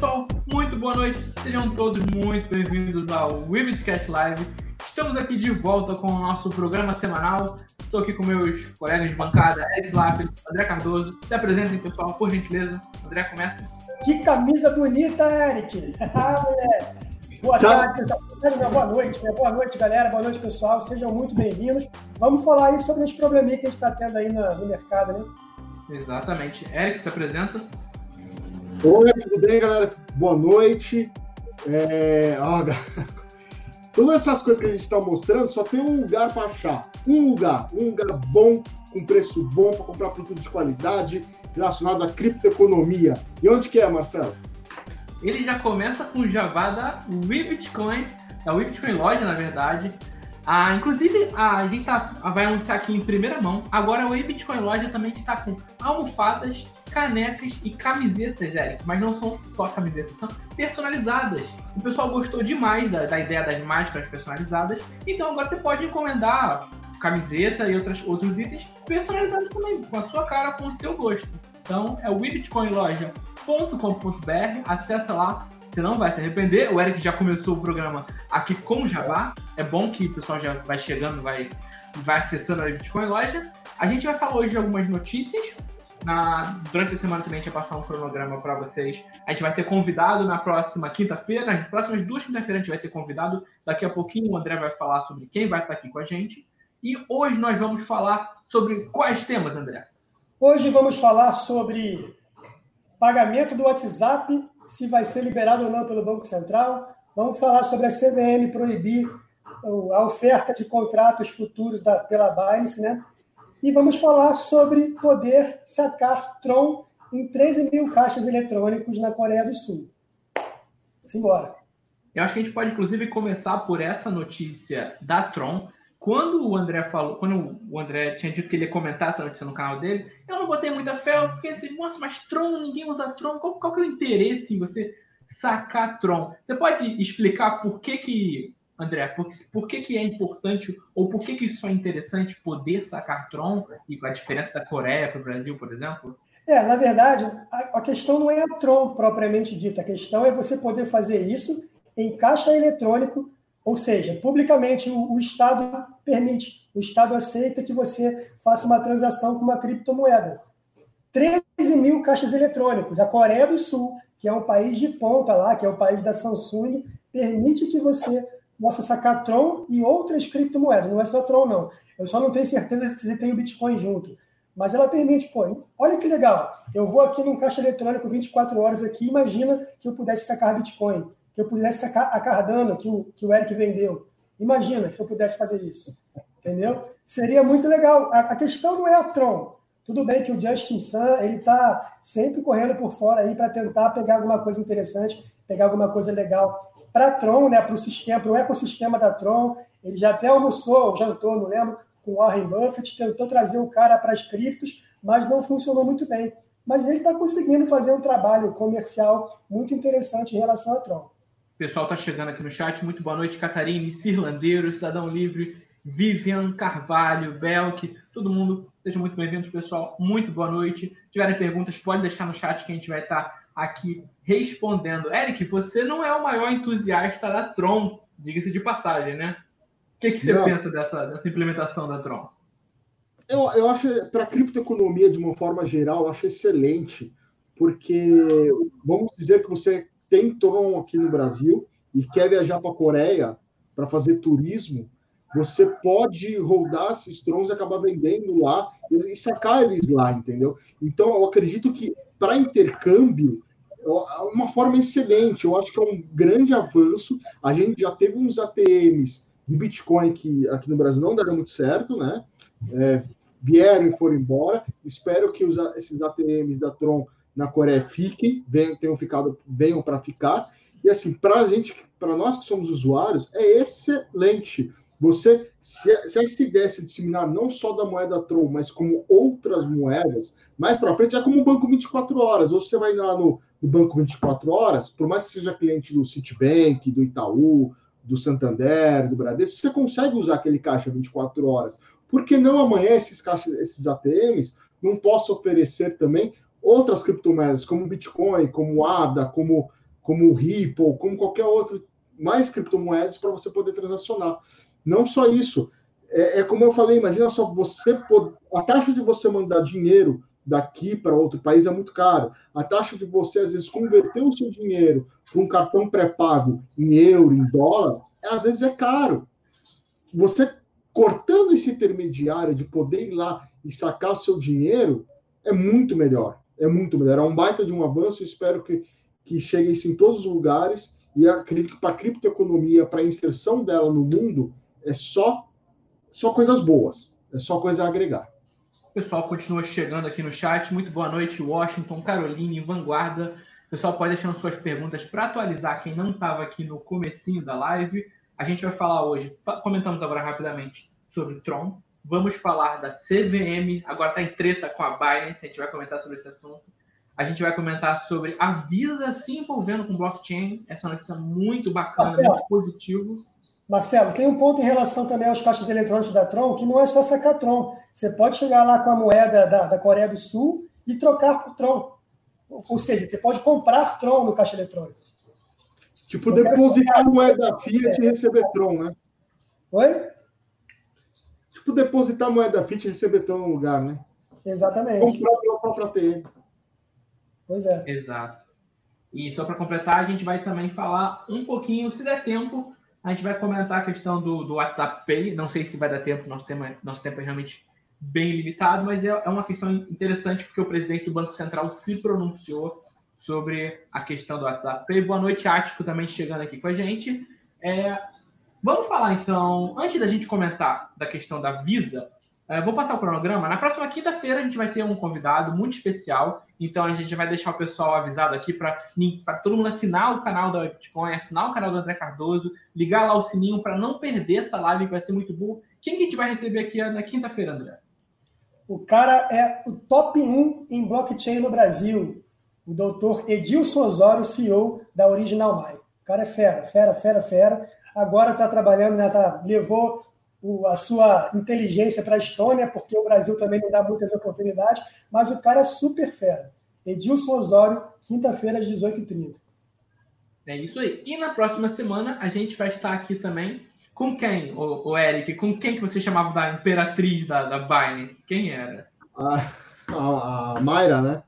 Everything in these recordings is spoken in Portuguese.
pessoal, muito boa noite. Sejam todos muito bem-vindos ao Webcast Live. Estamos aqui de volta com o nosso programa semanal. Estou aqui com meus colegas de bancada, Eric Lapp, André Cardoso. Se apresentem, pessoal, por gentileza. André, começa. Que camisa bonita, Eric! ah! Boa tarde, boa noite, né? boa noite, galera, boa noite, pessoal. Sejam muito bem-vindos. Vamos falar aí sobre os probleminha que a gente está tendo aí no, no mercado, né? Exatamente. Eric, se apresenta. Oi, tudo bem, galera? Boa noite. É... Oh, Todas essas coisas que a gente está mostrando, só tem um lugar para achar. Um lugar. Um lugar bom, com preço bom, para comprar produto de qualidade, relacionado à criptoeconomia. E onde que é, Marcelo? Ele já começa com o Java da WeBitcoin, da WeBitcoin Loja, na verdade. Ah, inclusive, a gente tá, vai anunciar aqui em primeira mão. Agora, o Bitcoin Loja também está com almofadas, canecas e camisetas, Eric. Mas não são só camisetas, são personalizadas. O pessoal gostou demais da, da ideia das máscaras personalizadas. Então, agora você pode encomendar camiseta e outras, outros itens personalizados também, com a sua cara, com o seu gosto. Então, é o webitcoinloja.com.br. Acessa lá você não vai se arrepender. O Eric já começou o programa aqui com o Jabá. É bom que o pessoal já vai chegando, vai, vai acessando a Bitcoin Loja. A gente vai falar hoje de algumas notícias. Na, durante a semana também a gente vai passar um cronograma para vocês. A gente vai ter convidado na próxima quinta-feira. Nas próximas duas quintas-feiras a gente vai ter convidado. Daqui a pouquinho o André vai falar sobre quem vai estar aqui com a gente. E hoje nós vamos falar sobre quais temas, André? Hoje vamos falar sobre pagamento do WhatsApp se vai ser liberado ou não pelo Banco Central. Vamos falar sobre a CVM proibir a oferta de contratos futuros da, pela Binance, né? E vamos falar sobre poder sacar Tron em 13 mil caixas eletrônicos na Coreia do Sul. Simbora. Eu acho que a gente pode, inclusive, começar por essa notícia da Tron, quando o André falou, quando o André tinha dito que ele ia comentar essa notícia no canal dele, eu não botei muita fé, porque assim, nossa, mas Tron, ninguém usa Tron, qual, qual que é o interesse em você sacar Tron? Você pode explicar por que que, André, por, por que que é importante, ou por que que isso é interessante poder sacar Tron, e com a diferença da Coreia para o Brasil, por exemplo? É, na verdade, a, a questão não é a Tron propriamente dita, a questão é você poder fazer isso em caixa eletrônico ou seja, publicamente o, o, Estado permite, o Estado aceita que você faça uma transação com uma criptomoeda. 13 mil caixas eletrônicos. A Coreia do Sul, que é um país de ponta lá, que é o país da Samsung, permite que você possa sacar Tron e outras criptomoedas. Não é só Tron, não. Eu só não tenho certeza se tem o Bitcoin junto. Mas ela permite, pô, olha que legal. Eu vou aqui num caixa eletrônico 24 horas aqui, imagina que eu pudesse sacar Bitcoin que eu pudesse sacar a Cardano que o, que o Eric vendeu. Imagina se eu pudesse fazer isso. Entendeu? Seria muito legal. A, a questão não é a Tron. Tudo bem que o Justin Sun ele está sempre correndo por fora aí para tentar pegar alguma coisa interessante, pegar alguma coisa legal para a Tron, né, para o sistema, para o ecossistema da Tron. Ele já até almoçou, jantou, não lembro, com o Warren Buffett, tentou trazer o cara para as criptos, mas não funcionou muito bem. Mas ele está conseguindo fazer um trabalho comercial muito interessante em relação à Tron pessoal está chegando aqui no chat. Muito boa noite, Catarine, Cirlandeiro, Cidadão Livre, Vivian Carvalho, Belk, todo mundo. Sejam muito bem-vindos, pessoal. Muito boa noite. Se tiverem perguntas, pode deixar no chat que a gente vai estar tá aqui respondendo. Eric, você não é o maior entusiasta da Tron, diga-se de passagem, né? O que, que você não. pensa dessa, dessa implementação da Tron? Eu, eu acho, para a criptoeconomia, de uma forma geral, eu acho excelente, porque vamos dizer que você tem Tron aqui no Brasil e quer viajar para a Coreia para fazer turismo, você pode rodar esses Trons e acabar vendendo lá e sacar eles lá, entendeu? Então, eu acredito que para intercâmbio uma forma excelente. Eu acho que é um grande avanço. A gente já teve uns ATMs de Bitcoin que aqui no Brasil não deram muito certo, né? É, vieram e foram embora. Espero que os, esses ATMs da Tron na Coreia fiquem, venham, tenham ficado, venham para ficar. E assim, para a gente, para nós que somos usuários, é excelente. Você, se, se essa ideia se disseminar não só da moeda Tron, mas como outras moedas, mais para frente é como o Banco 24 Horas. Ou você vai lá no, no Banco 24 Horas, por mais que seja cliente do Citibank, do Itaú, do Santander, do Bradesco, você consegue usar aquele caixa 24 horas. Por que não amanhã esses caixas, esses ATMs não possam oferecer também outras criptomoedas, como Bitcoin, como ADA, como como Ripple, como qualquer outro, mais criptomoedas para você poder transacionar. Não só isso, é, é, como eu falei, imagina só, você a taxa de você mandar dinheiro daqui para outro país é muito caro. A taxa de você, às vezes, converter o seu dinheiro para um cartão pré-pago em euro, em dólar, às vezes é caro. Você cortando esse intermediário de poder ir lá e sacar seu dinheiro, é muito melhor. É muito melhor. É um baita de um avanço. Espero que, que chegue isso em todos os lugares. E acredito que para a criptoeconomia, para a inserção dela no mundo, é só, só coisas boas. É só coisa a agregar. O pessoal continua chegando aqui no chat. Muito boa noite, Washington, Caroline, Vanguarda. O pessoal pode deixando suas perguntas para atualizar quem não estava aqui no comecinho da live. A gente vai falar hoje, comentamos agora rapidamente sobre Tron. Vamos falar da CVM, agora está em treta com a Binance, a gente vai comentar sobre esse assunto. A gente vai comentar sobre a Visa se envolvendo com blockchain, essa notícia muito bacana, Marcelo, muito positivo. Marcelo, tem um ponto em relação também aos caixas eletrônicos da Tron, que não é só sacar Tron. Você pode chegar lá com a moeda da, da Coreia do Sul e trocar por Tron. Ou seja, você pode comprar Tron no caixa eletrônico. Tipo, depositar moeda Fiat e receber Tron, né? Oi? Tipo, depositar moeda Fiat e receber Tron no lugar, né? Exatamente. Comprar o próprio ATM. Pois é. Exato. E só para completar, a gente vai também falar um pouquinho, se der tempo, a gente vai comentar a questão do, do WhatsApp Pay. Não sei se vai dar tempo, nosso tempo, é, nosso tempo é realmente bem limitado, mas é, é uma questão interessante porque o presidente do Banco Central se pronunciou sobre a questão do WhatsApp Pay. Boa noite, Ático, também chegando aqui com a gente. É, vamos falar então, antes da gente comentar da questão da Visa, é, vou passar o cronograma. Na próxima quinta-feira a gente vai ter um convidado muito especial. Então a gente vai deixar o pessoal avisado aqui para todo mundo assinar o canal da Bitcoin, assinar o canal do André Cardoso, ligar lá o sininho para não perder essa live que vai ser muito boa. Quem que a gente vai receber aqui na quinta-feira, André? O cara é o top 1 em blockchain no Brasil. O doutor Edilson Osório, CEO da Original My. O cara é fera, fera, fera, fera. Agora está trabalhando, né, tá, levou o, a sua inteligência para a Estônia, porque o Brasil também não dá muitas oportunidades, mas o cara é super fera. Edilson Osório, quinta-feira, às 18h30. É isso aí. E na próxima semana a gente vai estar aqui também com quem, o, o Eric? Com quem que você chamava da imperatriz da, da Binance? Quem era? A, a, a Mayra, né?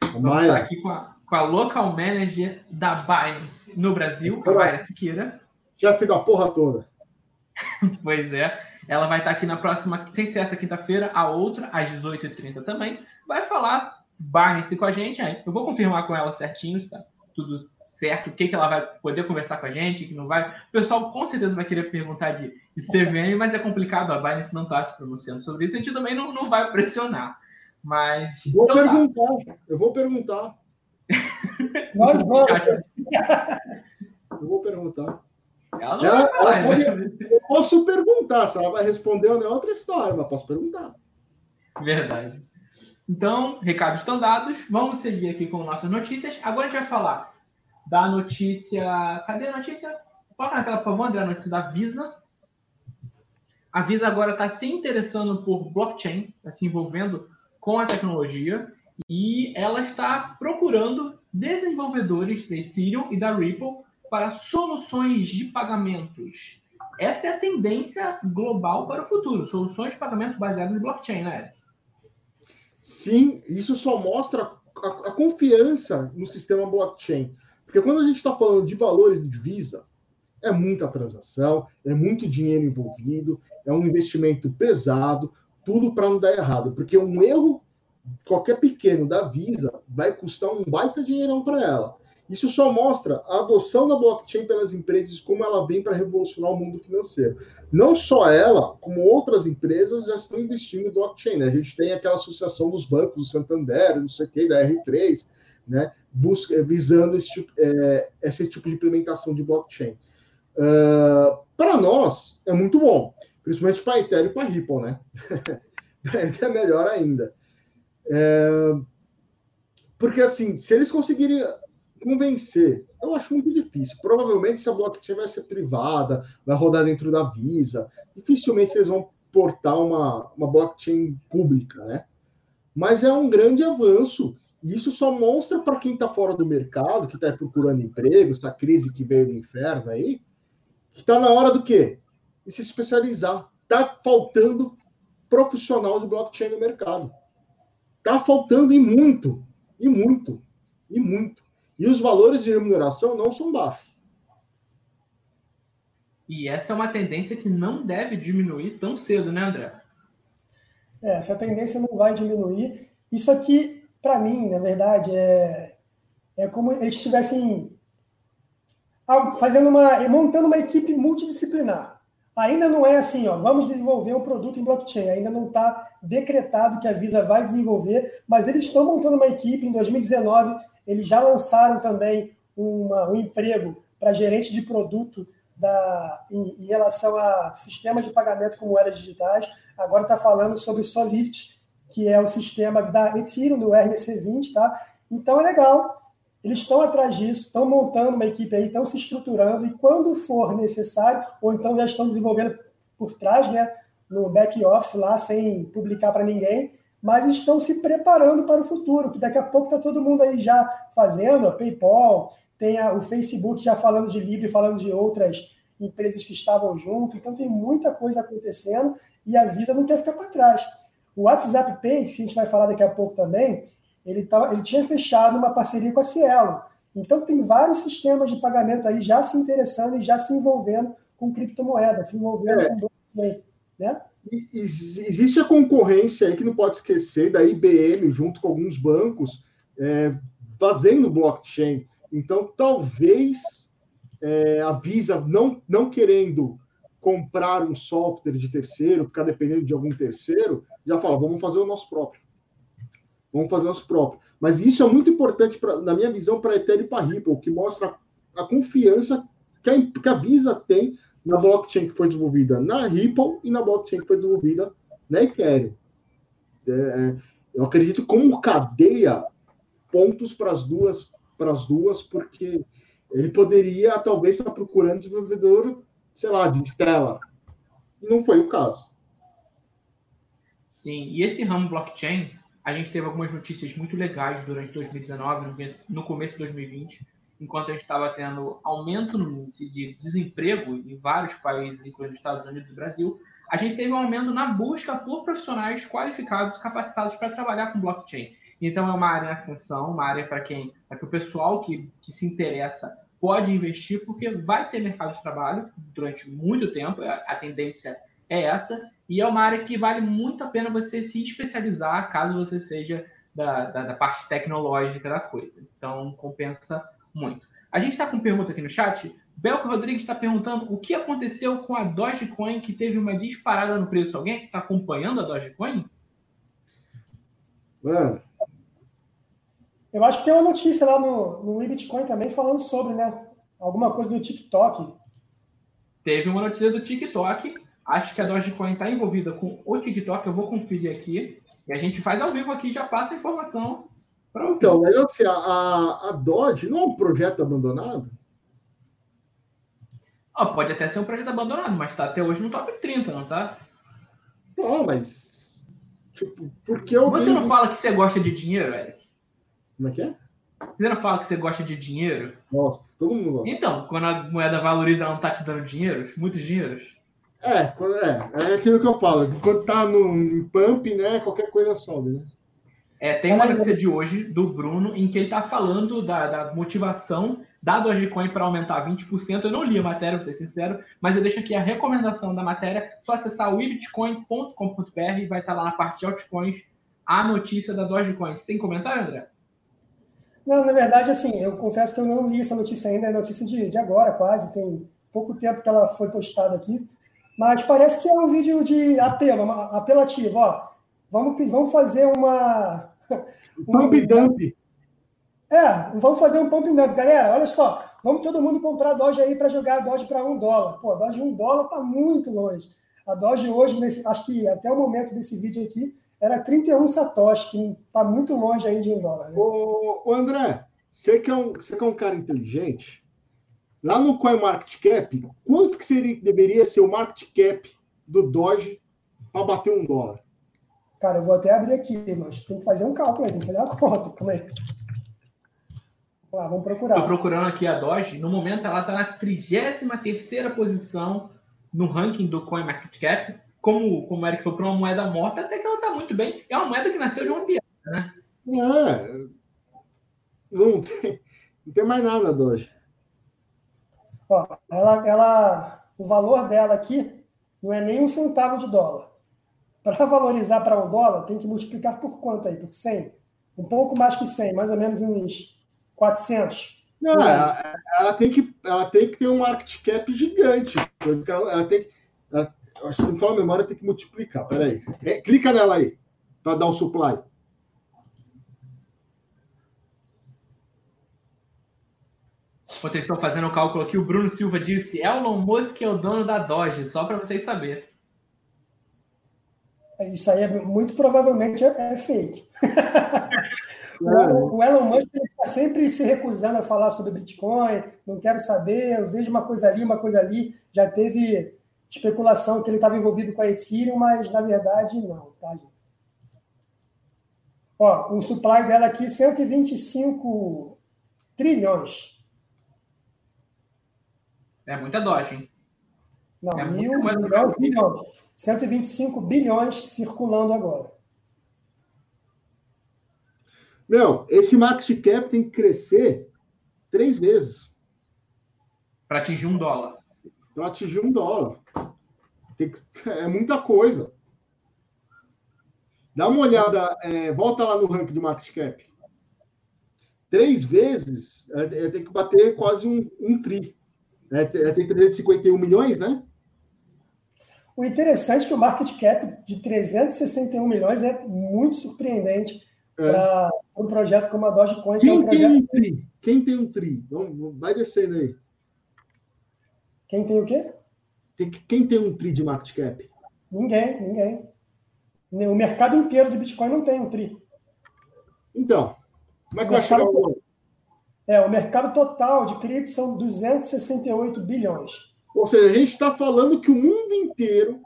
A Vamos Mayra. estar aqui com a, com a local manager da Binance no Brasil, a Mayra Siqueira. Chefe da porra toda. pois é. Ela vai estar aqui na próxima, sem ser essa quinta-feira, a outra, às 18h30 também. Vai falar Barney com a gente. Aí eu vou confirmar com ela certinho, está tudo certo, o que, que ela vai poder conversar com a gente, que não vai. O pessoal com certeza vai querer perguntar de, de CVM, mas é complicado, a Binance não está se pronunciando sobre isso, a gente também não, não vai pressionar. Mas. Vou então, tá. perguntar, tá. eu vou perguntar. Nós vamos. eu vou perguntar. Ela não ela, falar, ela pode, Eu posso perguntar, se ela vai responder ou não é outra história, mas posso perguntar. Verdade. Então, recados estão dados. Vamos seguir aqui com nossas notícias. Agora a gente vai falar da notícia. Cadê a notícia? Coloca na tela, por favor, André, a notícia da Visa. A Visa agora está se interessando por blockchain, está se envolvendo com a tecnologia e ela está procurando desenvolvedores da Ethereum e da Ripple para soluções de pagamentos. Essa é a tendência global para o futuro, soluções de pagamento baseadas em blockchain, né, Eric? Sim, isso só mostra a, a confiança no sistema blockchain. Porque quando a gente está falando de valores de Visa, é muita transação, é muito dinheiro envolvido, é um investimento pesado, tudo para não dar errado. Porque um erro, qualquer pequeno da Visa, vai custar um baita dinheirão para ela. Isso só mostra a adoção da blockchain pelas empresas, como ela vem para revolucionar o mundo financeiro. Não só ela, como outras empresas já estão investindo em blockchain. Né? A gente tem aquela associação dos bancos, do Santander, não sei o que, da R3, né? Busca, visando esse tipo, é, esse tipo de implementação de blockchain. Uh, para nós, é muito bom, principalmente para a Ethereum e para a Ripple, né? para eles é melhor ainda. É, porque, assim, se eles conseguirem convencer, eu acho muito difícil. Provavelmente essa blockchain vai ser privada, vai rodar dentro da Visa. Dificilmente eles vão portar uma, uma blockchain pública, né? Mas é um grande avanço E isso só mostra para quem está fora do mercado, que está procurando emprego, essa crise que veio do inferno aí, que está na hora do quê? De se especializar. Está faltando profissional de blockchain no mercado. Está faltando e muito, e muito, e muito. E os valores de remuneração não são baixos. E essa é uma tendência que não deve diminuir tão cedo, né, André? É, essa tendência não vai diminuir. Isso aqui, para mim, na verdade, é, é como eles estivessem fazendo uma, montando uma equipe multidisciplinar. Ainda não é assim, ó, vamos desenvolver um produto em blockchain. Ainda não está decretado que a Visa vai desenvolver, mas eles estão montando uma equipe. Em 2019, eles já lançaram também uma, um emprego para gerente de produto da, em, em, relação a sistemas de pagamento com moedas digitais. Agora está falando sobre Solidity, que é o sistema da Ethereum, do RC20, tá? Então é legal. Eles estão atrás disso, estão montando uma equipe aí, estão se estruturando, e quando for necessário, ou então já estão desenvolvendo por trás, né, no back office lá, sem publicar para ninguém, mas estão se preparando para o futuro, que daqui a pouco está todo mundo aí já fazendo, a PayPal, tem a, o Facebook já falando de Libra falando de outras empresas que estavam junto, então tem muita coisa acontecendo e a Visa não quer ficar para trás. O WhatsApp Pay, que a gente vai falar daqui a pouco também, ele, tava, ele tinha fechado uma parceria com a Cielo. Então tem vários sistemas de pagamento aí já se interessando e já se envolvendo com criptomoeda, se envolvendo é. com blockchain, né? Existe a concorrência aí que não pode esquecer da IBM junto com alguns bancos é, fazendo blockchain. Então talvez é, a Visa não, não querendo comprar um software de terceiro, ficar dependendo de algum terceiro, já fala, vamos fazer o nosso próprio. Vamos fazer nosso próprio. Mas isso é muito importante, pra, na minha visão, para a Ethereum e para a Ripple, que mostra a confiança que a, que a Visa tem na blockchain que foi desenvolvida na Ripple e na blockchain que foi desenvolvida na Ethereum. É, eu acredito como cadeia pontos para as duas, para as duas, porque ele poderia talvez estar procurando desenvolvedor, sei lá, de Stella. E não foi o caso. Sim, e esse ramo blockchain, a gente teve algumas notícias muito legais durante 2019, no começo de 2020, enquanto a gente estava tendo aumento no índice de desemprego em vários países, incluindo os Estados Unidos e Brasil, a gente teve um aumento na busca por profissionais qualificados, capacitados para trabalhar com blockchain. Então é uma área em ascensão, uma área para quem, para que o pessoal que, que se interessa pode investir, porque vai ter mercado de trabalho durante muito tempo, a tendência é essa, e é uma área que vale muito a pena você se especializar caso você seja da, da, da parte tecnológica da coisa. Então compensa muito. A gente está com pergunta aqui no chat. Belco Rodrigues está perguntando o que aconteceu com a Dogecoin que teve uma disparada no preço. Alguém está acompanhando a Dogecoin? Mano, eu acho que tem uma notícia lá no, no Bitcoin também falando sobre, né? Alguma coisa do TikTok. Teve uma notícia do TikTok. Acho que a Dogecoin está envolvida com o TikTok. Eu vou conferir aqui. E a gente faz ao vivo aqui e já passa a informação. Então, mas assim, a, a Doge não é um projeto abandonado? Ah, pode até ser um projeto abandonado, mas está até hoje no top 30, não tá? Não, mas. Tipo, porque eu. Você não fala que você gosta de dinheiro, Eric? Como é que é? Você não fala que você gosta de dinheiro? Gosto, todo mundo gosta. Então, quando a moeda valoriza, ela não tá te dando dinheiro? Muitos dinheiros? É, é, é aquilo que eu falo. Quando tá no pump, né, qualquer coisa sobe, né? É, tem uma notícia de hoje do Bruno em que ele está falando da, da, motivação da Dogecoin para aumentar 20%. Eu não li a matéria, para ser sincero, mas eu deixo aqui a recomendação da matéria. Só acessar o ibitcoin.com.br e vai estar lá na parte de altcoins a notícia da Dogecoin. Você tem comentário, André? Não, na verdade, assim, eu confesso que eu não li essa notícia ainda, é notícia de, de agora, quase, tem pouco tempo que ela foi postada aqui, mas parece que é um vídeo de apelo, apelativo, ó, vamos, vamos fazer uma... Pump dump. É, vamos fazer um pump dump, galera, olha só, vamos todo mundo comprar Doge aí para jogar Doge para um dólar. Pô, Doge um dólar tá muito longe. A Doge hoje, nesse, acho que até o momento desse vídeo aqui, era 31 satoshi, que está muito longe aí de um dólar. Né? Ô, ô, André, você que, é um, você que é um cara inteligente, lá no CoinMarketCap, quanto que seria, deveria ser o market cap do Doge para bater um dólar? Cara, eu vou até abrir aqui, mas tem que fazer um cálculo aí, tem que fazer uma conta. Como é? Vamos lá, vamos procurar. Estou procurando aqui a Doge. No momento, ela está na 33 posição no ranking do CoinMarketCap. Como, como o Eric falou, para uma moeda morta, até que ela está muito bem. É uma moeda que nasceu de uma piada, né? É. Não tem, não tem mais nada, Doge. Ó, ela, ela, o valor dela aqui não é nem um centavo de dólar. Para valorizar para um dólar, tem que multiplicar por quanto aí? Por 100? Um pouco mais que 100, mais ou menos uns 400. Não, ela, ela, tem que, ela tem que ter um market cap gigante. Ela, ela tem ela, que se não for a memória, tem que multiplicar. Peraí. É, clica nela aí, para dar o supply. Enquanto eles estão fazendo o cálculo aqui, o Bruno Silva disse: Elon Musk é o dono da Doge, só para vocês saberem. É, isso aí é, muito provavelmente é, é fake. o, o Elon Musk está sempre se recusando a falar sobre Bitcoin, não quero saber, eu vejo uma coisa ali, uma coisa ali. Já teve especulação que ele estava envolvido com a Ethereum, mas na verdade não, tá, gente? Ó, o supply dela aqui, 125 trilhões. É muita Doge, hein? Não, é mil, milhões, bilhões. 125 bilhões circulando agora. Meu, esse market cap tem que crescer três vezes. Para atingir um dólar. Para atingir um dólar. Que... é muita coisa. Dá uma olhada, é, volta lá no ranking de market cap. Três vezes, é, é, tem que bater quase um, um tri. É, é tem 351 milhões, né? O interessante é que o market cap de 361 milhões é muito surpreendente é. para um projeto como a Dogecoin. Quem que é um projeto... tem um tri? Quem tem um tri? Vamos, vai descendo aí. Quem tem o quê? Tem, quem tem um tri de market cap? Ninguém, ninguém. O mercado inteiro de Bitcoin não tem um tri. Então, como é que vai chegar o é, o mercado total de cripto são 268 bilhões. Ou seja, a gente está falando que o mundo inteiro,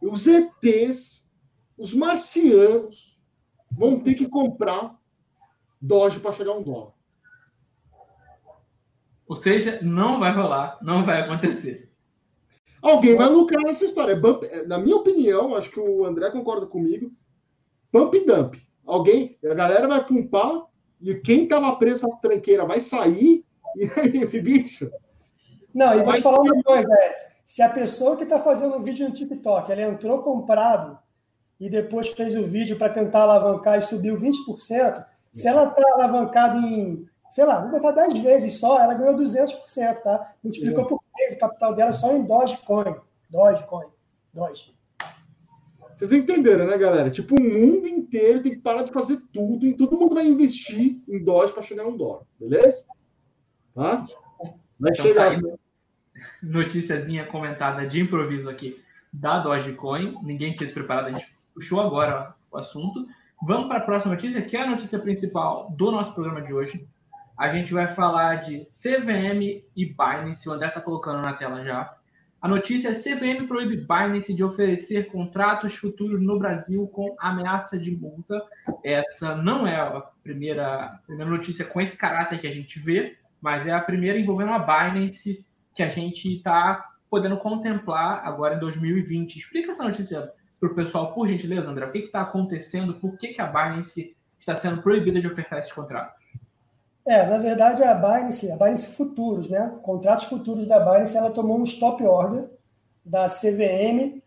os ETs, os marcianos, vão ter que comprar Doge para chegar a um dólar. Ou seja, não vai rolar, não vai acontecer. Alguém vai lucrar nessa história. na minha opinião, acho que o André concorda comigo. Pump e dump. Alguém, a galera vai pumpar e quem estava preso na tranqueira vai sair e aí, bicho. Não, e vou te falar uma coisa, é, se a pessoa que está fazendo um vídeo no TikTok, ela entrou comprado e depois fez o vídeo para tentar alavancar e subiu 20%, se ela está alavancada em, sei lá, vou botar 10 vezes só, ela ganhou 200%, tá? Multiplicou é. por 3 o capital dela só em Dogecoin. Dogecoin. Doge. Vocês entenderam, né, galera? Tipo, o mundo inteiro tem que parar de fazer tudo e todo mundo vai investir em Doge para chegar a um dólar, beleza? Tá? Vai então, chegar. Tá assim. Noticiazinha comentada de improviso aqui da Dogecoin. Ninguém tinha se preparado, a gente puxou agora ó, o assunto. Vamos para a próxima notícia, que é a notícia principal do nosso programa de hoje. A gente vai falar de CVM e Binance. O André está colocando na tela já. A notícia é CVM proíbe Binance de oferecer contratos futuros no Brasil com ameaça de multa. Essa não é a primeira, primeira notícia com esse caráter que a gente vê, mas é a primeira envolvendo a Binance que a gente está podendo contemplar agora em 2020. Explica essa notícia para o pessoal, por gentileza, André. O que está acontecendo? Por que, que a Binance está sendo proibida de ofertar esses contratos? É, na verdade, a Binance, a Binance Futuros, né? Contratos futuros da Binance, ela tomou um stop order da CVM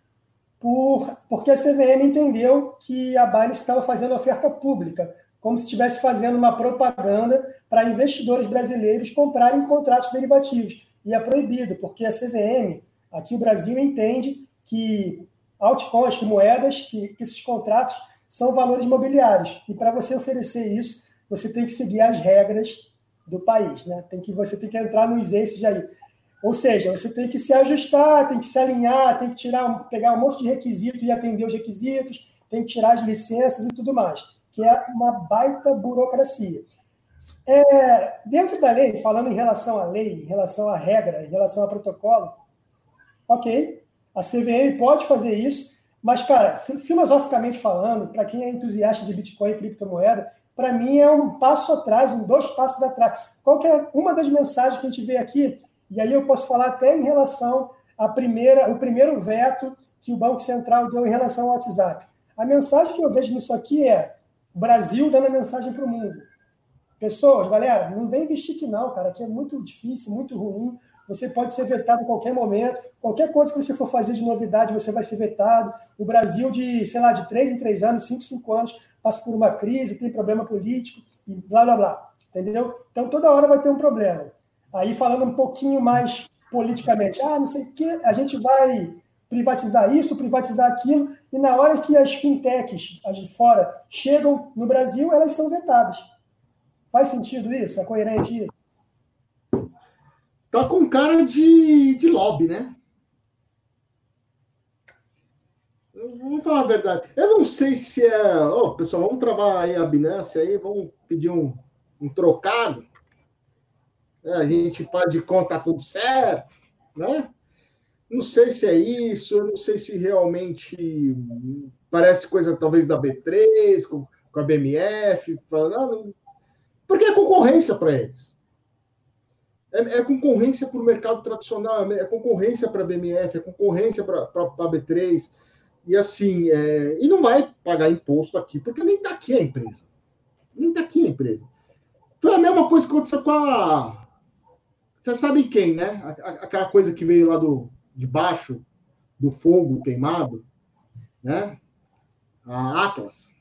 por, porque a CVM entendeu que a Binance estava fazendo oferta pública, como se estivesse fazendo uma propaganda para investidores brasileiros comprarem contratos derivativos. E é proibido, porque a CVM, aqui o Brasil, entende que altcoins, que moedas, que, que esses contratos são valores imobiliários. E para você oferecer isso, você tem que seguir as regras do país, né? Tem que você tem que entrar nos eixos aí. Ou seja, você tem que se ajustar, tem que se alinhar, tem que tirar, pegar um monte de requisitos e atender os requisitos, tem que tirar as licenças e tudo mais, que é uma baita burocracia. É, dentro da lei, falando em relação à lei, em relação à regra, em relação ao protocolo, ok, a CVM pode fazer isso, Mas, cara, filosoficamente falando, para quem é entusiasta de Bitcoin e criptomoeda, para mim é um passo atrás, um dois passos atrás. Qual é uma das mensagens que a gente vê aqui? E aí eu posso falar até em relação à primeira, o primeiro veto que o Banco Central deu em relação ao WhatsApp. A mensagem que eu vejo nisso aqui é Brasil dando a mensagem para o mundo. Pessoas, galera, não vem investir que não, cara. Aqui é muito difícil, muito ruim. Você pode ser vetado em qualquer momento. Qualquer coisa que você for fazer de novidade, você vai ser vetado. O Brasil, de, sei lá, de três em três anos, cinco, cinco anos, passa por uma crise, tem problema político e blá, blá, blá. Entendeu? Então, toda hora vai ter um problema. Aí, falando um pouquinho mais politicamente, ah, não sei o que, a gente vai privatizar isso, privatizar aquilo, e na hora que as fintechs, as de fora, chegam no Brasil, elas são vetadas. Faz sentido isso? É coerente isso? Tá com cara de, de lobby, né? Vamos falar a verdade. Eu não sei se é. Oh, pessoal, vamos travar aí a Binance aí, vamos pedir um, um trocado. É, a gente faz de conta tudo certo, né? Não sei se é isso, eu não sei se realmente parece coisa talvez da B3, com, com a BMF, falando, porque é concorrência para eles. É, é concorrência para o mercado tradicional, é concorrência para a BMF, é concorrência para a B3. E assim, é, e não vai pagar imposto aqui, porque nem está aqui a empresa. Nem está aqui a empresa. Foi a mesma coisa que aconteceu com a. Você sabe quem, né? Aquela coisa que veio lá do, debaixo do fogo queimado, né? A Atlas.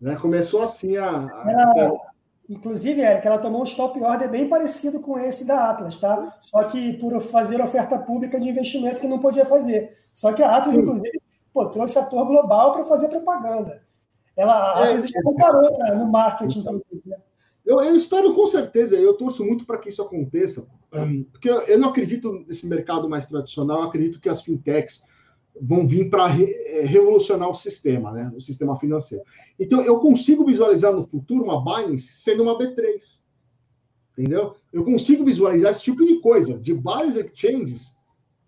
Né? Começou assim a. a... Inclusive, Eric, ela tomou um stop order bem parecido com esse da Atlas, tá? Só que por fazer oferta pública de investimento que não podia fazer. Só que a Atlas, Sim. inclusive, pô, trouxe ator global para fazer propaganda. Ela, a é, Atlas é, comparou né, no marketing, então, inclusive. Né? Eu, eu, espero com certeza, eu torço muito para que isso aconteça, porque eu não acredito nesse mercado mais tradicional, eu acredito que as fintechs vão vir para re, é, revolucionar o sistema, né? o sistema financeiro. Então, eu consigo visualizar no futuro uma Binance sendo uma B3. Entendeu? Eu consigo visualizar esse tipo de coisa, de vários exchanges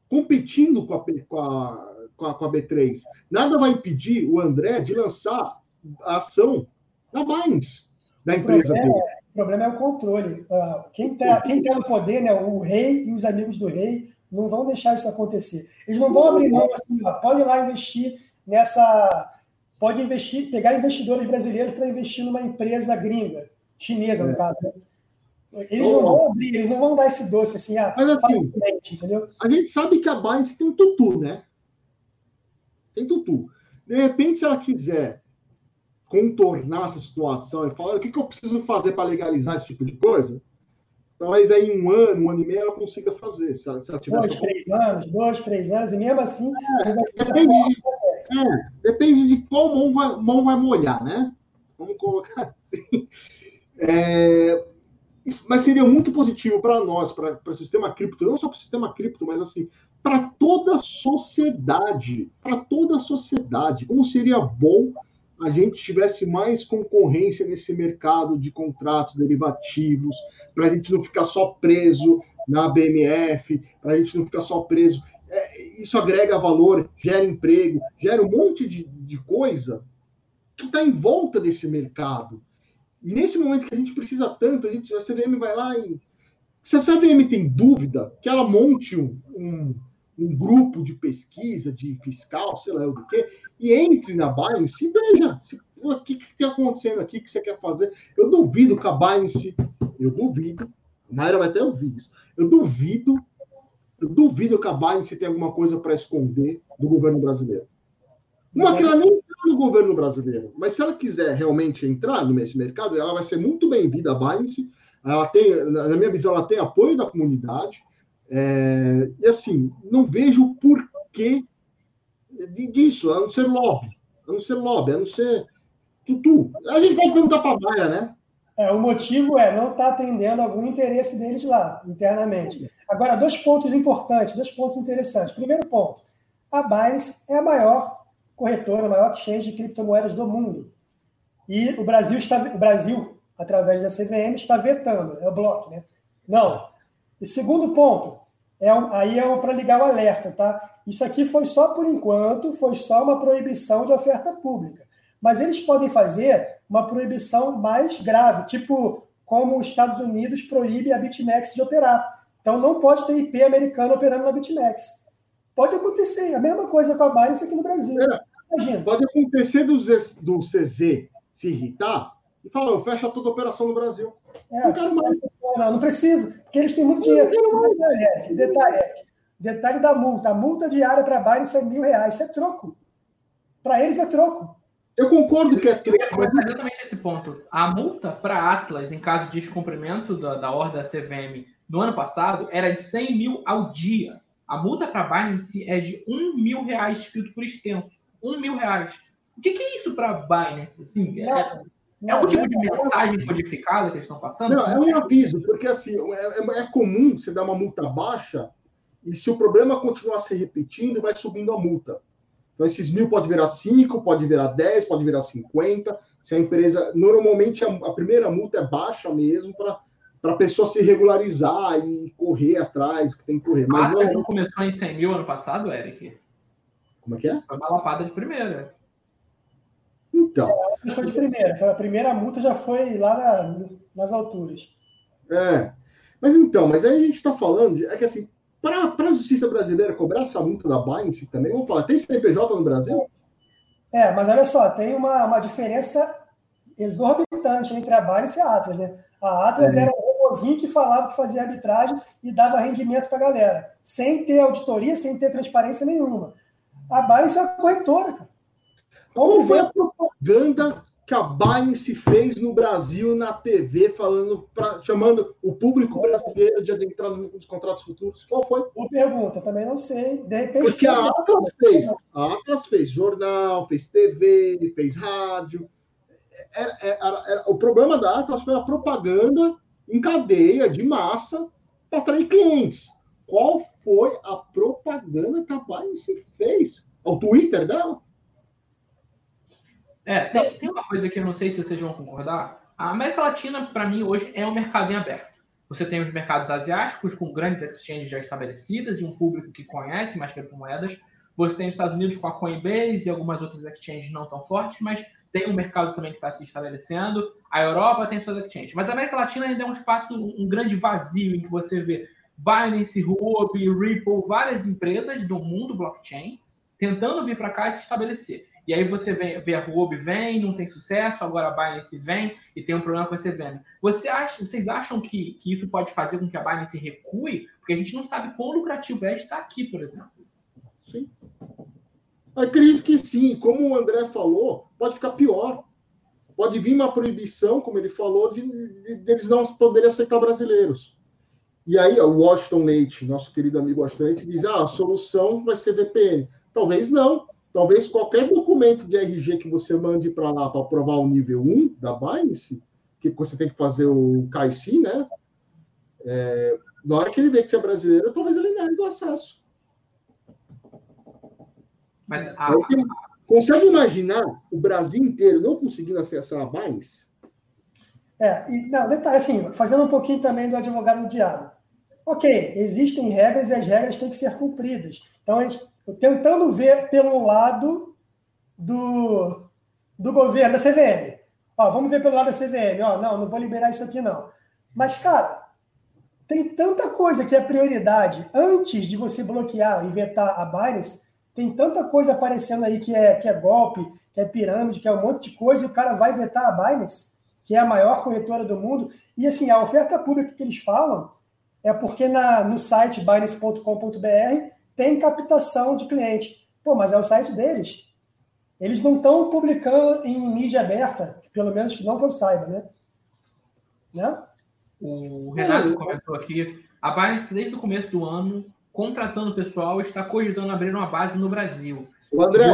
competindo com a, com a, com a, com a B3. Nada vai impedir o André de lançar a ação na Binance da empresa dele. O problema é o controle. Ah, quem está quem tá no poder, né, o rei e os amigos do rei, não vão deixar isso acontecer. Eles não vão abrir mão assim, ó, pode ir lá investir nessa. Pode investir, pegar investidores brasileiros para investir numa empresa gringa, chinesa, no é. caso. Né? Eles não vão abrir, eles não vão dar esse doce assim, ah, Mas, assim, entendeu? A gente sabe que a Binance tem tutu, né? Tem tutu. De repente, se ela quiser contornar essa situação e falar o que, que eu preciso fazer para legalizar esse tipo de coisa, talvez aí em um ano, um ano e meio ela consiga fazer. Se ela, se ela tiver dois, três anos, dois, três anos, e mesmo assim. É, depende, de, é, depende de qual mão vai, mão vai molhar, né? Vamos colocar assim. É, mas seria muito positivo para nós, para o sistema cripto, não só para o sistema cripto, mas assim, para toda a sociedade, para toda a sociedade. Como seria bom a gente tivesse mais concorrência nesse mercado de contratos derivativos, para a gente não ficar só preso na BMF, para a gente não ficar só preso. É, isso agrega valor, gera emprego, gera um monte de, de coisa que está em volta desse mercado. E nesse momento que a gente precisa tanto, a, gente, a CVM vai lá e. Se a CVM tem dúvida, que ela monte um, um um grupo de pesquisa, de fiscal, sei lá o que, e entre na Binance e veja o que está acontecendo aqui, o que você quer fazer. Eu duvido que a Binance, eu duvido, a Mayra vai até ouvir isso, eu duvido, eu duvido que a Binance tenha alguma coisa para esconder do governo brasileiro. Uma que ela nem está no governo brasileiro, mas se ela quiser realmente entrar nesse mercado, ela vai ser muito bem-vinda a Binance. Ela tem, na minha visão, ela tem apoio da comunidade é, e assim, não vejo o porquê disso, a não ser lobby, a não ser lobby, a não ser tutu. A gente pode perguntar para a Maia, né? É, o motivo é não estar tá atendendo algum interesse deles lá, internamente. Agora, dois pontos importantes, dois pontos interessantes. Primeiro ponto, a Binance é a maior corretora, a maior exchange de criptomoedas do mundo. E o Brasil, está, o Brasil através da CVM, está vetando, é o bloco, né? Não. E segundo ponto, É, aí é para ligar o alerta, tá? Isso aqui foi só por enquanto, foi só uma proibição de oferta pública. Mas eles podem fazer uma proibição mais grave, tipo como os Estados Unidos proíbe a BitMEX de operar. Então não pode ter IP americano operando na BitMEX. Pode acontecer, a mesma coisa com a Binance aqui no Brasil. É, Imagina. Pode acontecer do, do CZ se irritar e falar, eu fecho toda a operação no Brasil. É, não quero mais. Não, não precisa, porque eles têm muito dinheiro. Detalhe, detalhe, detalhe da multa. A multa diária para a Binance é mil reais. Isso é troco. Para eles é troco. Eu concordo que é troco. Mas... exatamente esse ponto. A multa para Atlas, em caso de descumprimento da, da ordem da CVM no ano passado, era de 100 mil ao dia. A multa para a Binance é de um mil reais escrito por extenso. Um mil reais. O que, que é isso para a Binance? Assim, é, é algum tipo de mensagem codificada que eles estão passando? Não, é um aviso, porque assim, é, é, é comum você dar uma multa baixa e se o problema continuar se repetindo, vai subindo a multa. Então, esses mil pode virar cinco, pode virar dez, pode virar cinquenta. Se a empresa. Normalmente, a, a primeira multa é baixa mesmo para a pessoa se regularizar e correr atrás, que tem que correr. Mas ah, não... não começou em 100 mil ano passado, Eric? Como é que é? Foi uma lapada de primeira. Então. É, foi de primeira. Foi a primeira multa já foi lá na, nas alturas. É. Mas então, mas aí a gente está falando de, é que assim, para a justiça brasileira cobrar essa multa da Binance também, vamos falar, tem CNPJ no Brasil? É, mas olha só, tem uma, uma diferença exorbitante entre a Binance e a Atlas, né? A Atlas é. era um robôzinho que falava que fazia arbitragem e dava rendimento para a galera, sem ter auditoria, sem ter transparência nenhuma. A Binance é uma corretora, cara. Qual foi a propaganda que a Binance fez no Brasil na TV, falando pra, chamando o público brasileiro de entrar nos contratos futuros? Qual foi? Boa pergunta, também não sei. Repente, Porque a Atlas fez. A Atlas fez jornal, fez TV, fez rádio. Era, era, era, o problema da Atlas foi a propaganda em cadeia, de massa, para atrair clientes. Qual foi a propaganda que a Binance fez? O Twitter dela? É, tem, tem, uma coisa que eu não sei se vocês vão concordar. A América Latina, para mim, hoje é um mercado em aberto. Você tem os mercados asiáticos com grandes exchanges já estabelecidas e um público que conhece mais criptomoedas. Você tem os Estados Unidos com a Coinbase e algumas outras exchanges não tão fortes, mas tem um mercado também que está se estabelecendo. A Europa tem suas exchanges. Mas a América Latina ainda é um espaço, um grande vazio em que você vê Binance, Huobi, Ripple, várias empresas do mundo blockchain tentando vir para cá e se estabelecer. E aí você vê, vê a Huobi vem, não tem sucesso, agora a Binance vem e tem um problema com a CVM. Você acha, vocês acham que, que isso pode fazer com que a Binance recue? Porque a gente não sabe quão lucrativo é estar aqui, por exemplo. Sim. Acredito que sim. Como o André falou, pode ficar pior. Pode vir uma proibição, como ele falou, de, de, de eles não poderem aceitar brasileiros. E aí, o Washington Leite, nosso querido amigo Washington Leite, diz: ah, a solução vai ser VPN. Talvez não. Talvez qualquer documento de RG que você mande para lá para aprovar o nível 1 da Binance, que você tem que fazer o KYC, né? É, na hora que ele vê que você é brasileiro, talvez ele negue o acesso. Mas a... Mas consegue imaginar o Brasil inteiro não conseguindo acessar a Binance? É, e, não, detalhe, assim, fazendo um pouquinho também do advogado do diabo. Ok, existem regras e as regras têm que ser cumpridas. Então, a gente tentando ver pelo lado do, do governo, da CVM. Ó, vamos ver pelo lado da CVM. Ó, não, não vou liberar isso aqui, não. Mas, cara, tem tanta coisa que é prioridade. Antes de você bloquear e vetar a Binance, tem tanta coisa aparecendo aí que é, que é golpe, que é pirâmide, que é um monte de coisa, e o cara vai vetar a Binance, que é a maior corretora do mundo. E, assim, a oferta pública que eles falam é porque na, no site binance.com.br tem captação de cliente. Pô, mas é o site deles. Eles não estão publicando em mídia aberta, pelo menos que não que eu saiba, né? né? O Renato comentou aqui, a Binance desde o começo do ano, contratando pessoal, está cogitando abrir uma base no Brasil. O André,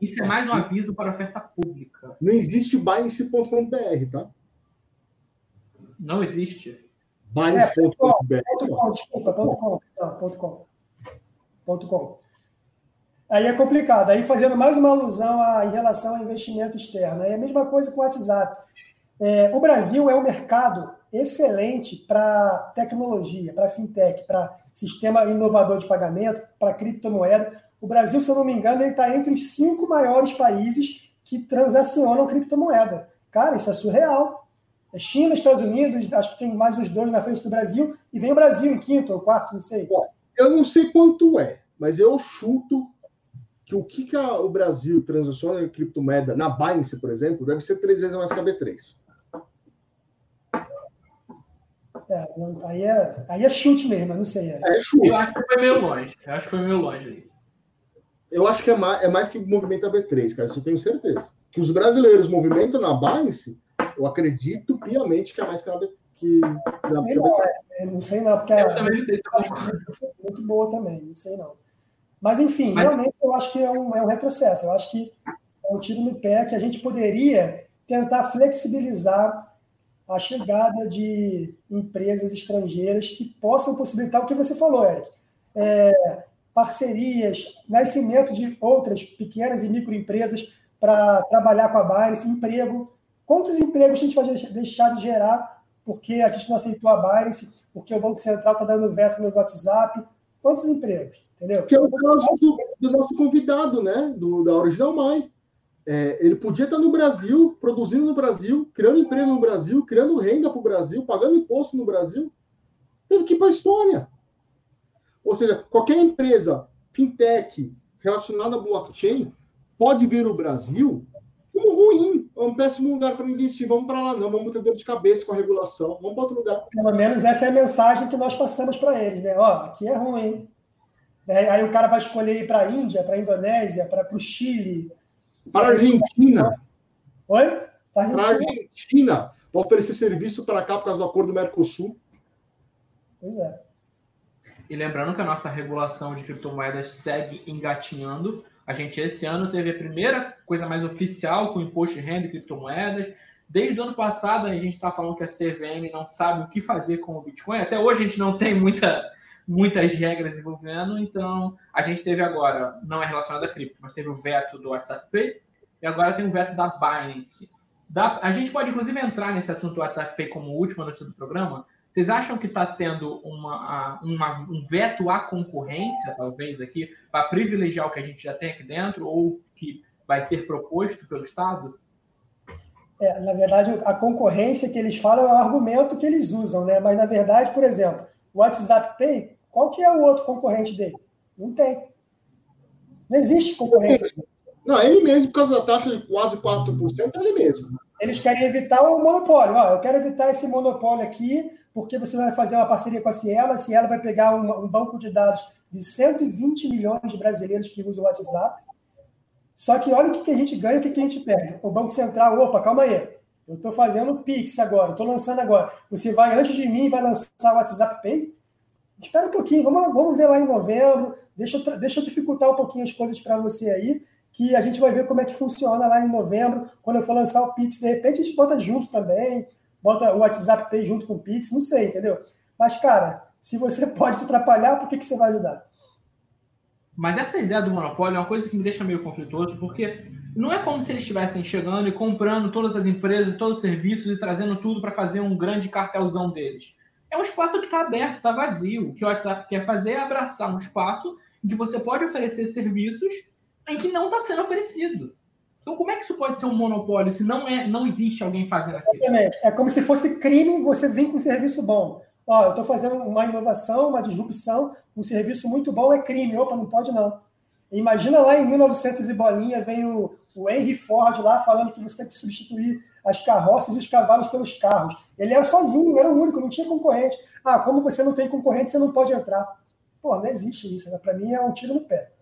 isso é mais um aviso para oferta pública. Não existe Binance.com.br, tá? Não existe. Binance.com.br. É, desculpa, ponto .com. ponto .com. Com. Aí é complicado. Aí fazendo mais uma alusão a, em relação ao investimento externo. É a mesma coisa com o WhatsApp. É, o Brasil é um mercado excelente para tecnologia, para fintech, para sistema inovador de pagamento para criptomoeda. O Brasil, se eu não me engano, ele está entre os cinco maiores países que transacionam criptomoeda. Cara, isso é surreal. É China, Estados Unidos, acho que tem mais uns dois na frente do Brasil, e vem o Brasil em quinto ou quarto, não sei. Eu não sei quanto é, mas eu chuto que o que, que a, o Brasil transaciona em criptomoeda na Binance, por exemplo, deve ser três vezes mais que a B3. É, aí, é, aí é chute mesmo, eu não sei. É. é chute. Eu acho que foi meio longe. Eu acho que foi meio longe. Eu acho que é mais, é mais que movimenta a B3, cara, isso eu tenho certeza. Que os brasileiros movimentam na Binance, eu acredito piamente que é mais que a B3. Que, não, é, não sei não, porque eu a, também não sei se é muito boa também, não sei não. Mas, enfim, Mas... realmente eu acho que é um, é um retrocesso. Eu acho que é um tiro no pé que a gente poderia tentar flexibilizar a chegada de empresas estrangeiras que possam possibilitar o que você falou, Eric. É, parcerias, nascimento de outras pequenas e microempresas para trabalhar com a Binance, emprego. Quantos empregos a gente vai deixar de gerar porque a gente não aceitou a Binance, porque o Banco Central está dando veto no WhatsApp? Quantos empregos? Entendeu? Que é o caso do, do nosso convidado, né? Do, da Original Mai. É, ele podia estar no Brasil, produzindo no Brasil, criando emprego no Brasil, criando renda para o Brasil, pagando imposto no Brasil. Teve que ir para a Estônia. Ou seja, qualquer empresa fintech relacionada a blockchain pode ver o Brasil como ruim, é um péssimo lugar para investir. Vamos para lá, não, vamos ter dor de cabeça com a regulação, vamos para outro lugar. Pelo menos essa é a mensagem que nós passamos para eles, né? Ó, aqui é ruim. É, aí o cara vai escolher ir para a Índia, para a Indonésia, para o Chile. Para a Argentina. Oi? Para a Argentina. Para oferecer serviço para cá por causa do acordo do Mercosul. Pois é. E lembrando que a nossa regulação de criptomoedas segue engatinhando. A gente esse ano teve a primeira coisa mais oficial com imposto de renda e criptomoedas. Desde o ano passado a gente está falando que a CVM não sabe o que fazer com o Bitcoin. Até hoje a gente não tem muita muitas regras envolvendo, então a gente teve agora, não é relacionado a cripto, mas teve o veto do WhatsApp Pay e agora tem o veto da Binance. Da, a gente pode inclusive entrar nesse assunto do WhatsApp Pay como última notícia do programa. Vocês acham que está tendo uma, uma, um veto à concorrência, talvez, aqui, para privilegiar o que a gente já tem aqui dentro, ou que vai ser proposto pelo Estado? É, na verdade, a concorrência que eles falam é o argumento que eles usam, né? Mas, na verdade, por exemplo, o WhatsApp Pay, qual que é o outro concorrente dele? Não tem. Não existe concorrência. Não, ele mesmo, por causa da taxa de quase 4%, é ele mesmo. Eles querem evitar o monopólio. Ó, eu quero evitar esse monopólio aqui, porque você vai fazer uma parceria com a Cielo, a Cielo vai pegar um, um banco de dados de 120 milhões de brasileiros que usam o WhatsApp. Só que olha o que, que a gente ganha e o que, que a gente perde. O Banco Central, opa, calma aí. Eu estou fazendo Pix agora, estou lançando agora. Você vai antes de mim vai lançar o WhatsApp Pay? Espera um pouquinho, vamos, vamos ver lá em novembro. Deixa deixa eu dificultar um pouquinho as coisas para você aí, que a gente vai ver como é que funciona lá em novembro, quando eu for lançar o Pix. De repente a gente bota junto também, bota o WhatsApp Pay junto com o Pix, não sei, entendeu? Mas, cara, se você pode te atrapalhar, por que, que você vai ajudar? Mas essa ideia do monopólio é uma coisa que me deixa meio conflituoso, porque não é como se eles estivessem chegando e comprando todas as empresas, todos os serviços e trazendo tudo para fazer um grande cartelzão deles. É um espaço que está aberto, está vazio. O que o WhatsApp quer fazer é abraçar um espaço em que você pode oferecer serviços em que não está sendo oferecido. Então, como é que isso pode ser um monopólio se não, é, não existe alguém fazendo aquilo? Exatamente. É como se fosse crime você vir com um serviço bom. Ó, eu estou fazendo uma inovação, uma disrupção, um serviço muito bom é crime. Opa, não pode não. Imagina lá em 1900 e bolinha, vem o, o Henry Ford lá falando que você tem que substituir as carroças e os cavalos pelos carros. Ele era sozinho, era o único, não tinha concorrente. Ah, como você não tem concorrente, você não pode entrar. Pô, não existe isso. Né? Para mim é um tiro no pé.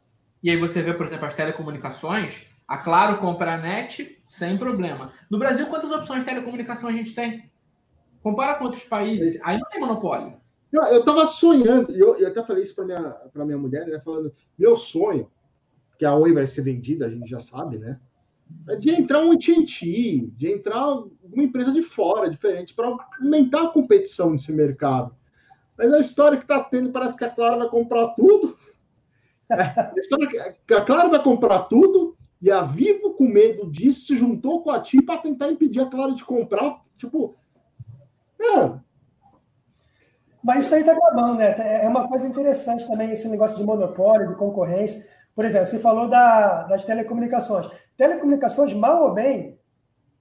E aí você vê, por exemplo, as telecomunicações. A Claro compra a net sem problema. No Brasil, quantas opções de telecomunicação a gente tem? Compara com outros países, aí não tem monopólio. Eu, eu tava sonhando, eu, eu até falei isso para minha, minha mulher, né, falando, meu sonho, que a Oi vai ser vendida, a gente já sabe, né? É de entrar um AT&T, de entrar uma empresa de fora, diferente, para aumentar a competição nesse mercado. Mas a história que está tendo parece que a Clara vai comprar tudo. É, a história que a Clara vai comprar tudo e a Vivo, com medo disso, se juntou com a TI para tentar impedir a Clara de comprar. Tipo, Mas isso aí está acabando, né? É uma coisa interessante também esse negócio de monopólio, de concorrência. Por exemplo, você falou da, das telecomunicações. Telecomunicações, mal ou bem,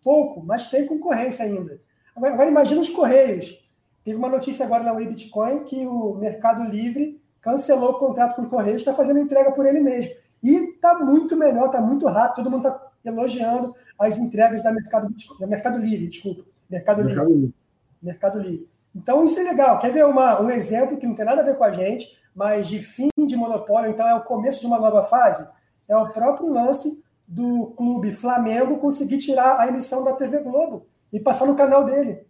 pouco, mas tem concorrência ainda. Agora, agora imagina os Correios. Teve uma notícia agora na Bitcoin que o Mercado Livre cancelou o contrato com o Correios e está fazendo entrega por ele mesmo. E está muito melhor, está muito rápido, todo mundo está elogiando as entregas da Mercado, da Mercado Livre, desculpa. Mercado, Mercado Livre. Livre. Mercado Livre. Então, isso é legal. Quer ver uma, um exemplo que não tem nada a ver com a gente, mas de fim de monopólio, então é o começo de uma nova fase? É o próprio lance do clube Flamengo conseguir tirar a emissão da TV Globo e passar no canal dele.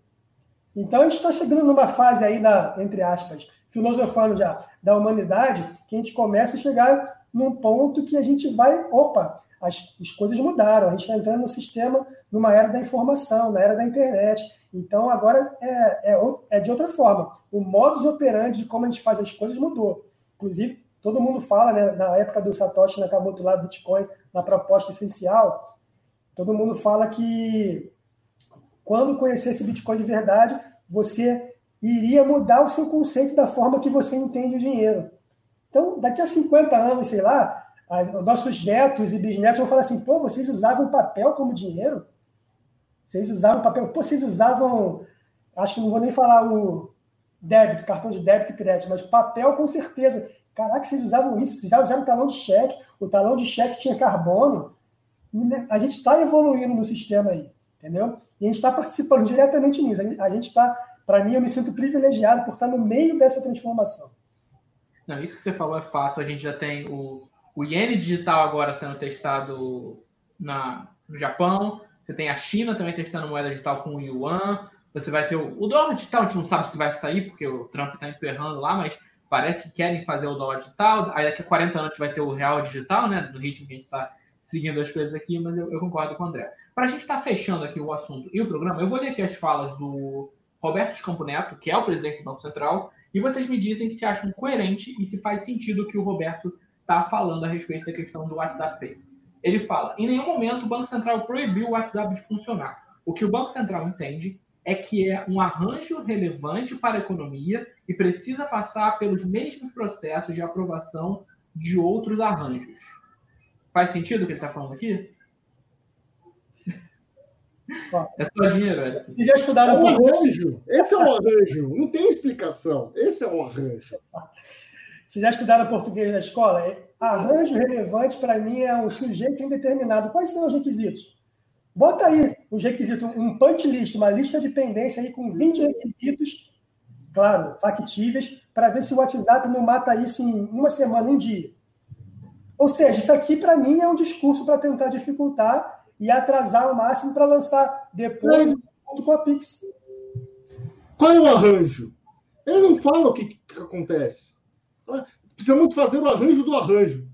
Então, a gente está chegando numa fase aí, da, entre aspas, filosofando já, da humanidade, que a gente começa a chegar num ponto que a gente vai, opa, as, as coisas mudaram, a gente está entrando no sistema, numa era da informação, na era da internet. Então, agora é, é, é de outra forma. O modus operandi de como a gente faz as coisas mudou. Inclusive, todo mundo fala, né, na época do Satoshi Nakamoto lá do Bitcoin, na proposta essencial, todo mundo fala que quando conhecesse Bitcoin de verdade, você iria mudar o seu conceito da forma que você entende o dinheiro. Então, daqui a 50 anos, sei lá, nossos netos e bisnetos vão falar assim: pô, vocês usavam papel como dinheiro? Vocês usavam papel? Pô, vocês usavam. Acho que não vou nem falar o débito, cartão de débito e crédito, mas papel com certeza. Caraca, vocês usavam isso, vocês já usavam talão de cheque, o talão de cheque tinha carbono. A gente está evoluindo no sistema aí, entendeu? E a gente está participando diretamente nisso. A gente está, para mim, eu me sinto privilegiado por estar no meio dessa transformação. Não, isso que você falou é fato. A gente já tem o, o iene digital agora sendo testado na, no Japão. Você tem a China também testando moeda digital com o yuan. Você vai ter o, o dólar digital, a gente não sabe se vai sair, porque o Trump está emperrando lá, mas parece que querem fazer o dólar digital. Aí daqui a 40 anos a gente vai ter o real digital, né? Do ritmo que a gente está seguindo as coisas aqui, mas eu, eu concordo com o André. Para a gente estar tá fechando aqui o assunto e o programa, eu vou ler aqui as falas do Roberto Escampo Neto, que é o presidente do Banco Central, e vocês me dizem se acham coerente e se faz sentido o que o Roberto está falando a respeito da questão do WhatsApp Pay. Ele fala: em nenhum momento o Banco Central proibiu o WhatsApp de funcionar. O que o Banco Central entende é que é um arranjo relevante para a economia e precisa passar pelos mesmos processos de aprovação de outros arranjos. Faz sentido o que ele está falando aqui? É só dinheiro, velho. Vocês já estudaram é um arranjo. Esse é um arranjo. Não tem explicação. Esse é um arranjo. Vocês já estudaram português na escola? É, arranjo relevante, para mim, é um sujeito indeterminado. Quais são os requisitos? Bota aí os requisitos, um punch list, uma lista de pendência aí com 20 requisitos, claro, factíveis, para ver se o WhatsApp não mata isso em uma semana, um dia. Ou seja, isso aqui, para mim, é um discurso para tentar dificultar e atrasar ao máximo para lançar depois junto com a Pix. Qual é o arranjo? Ele não fala o que, que acontece. Precisamos fazer o arranjo do arranjo.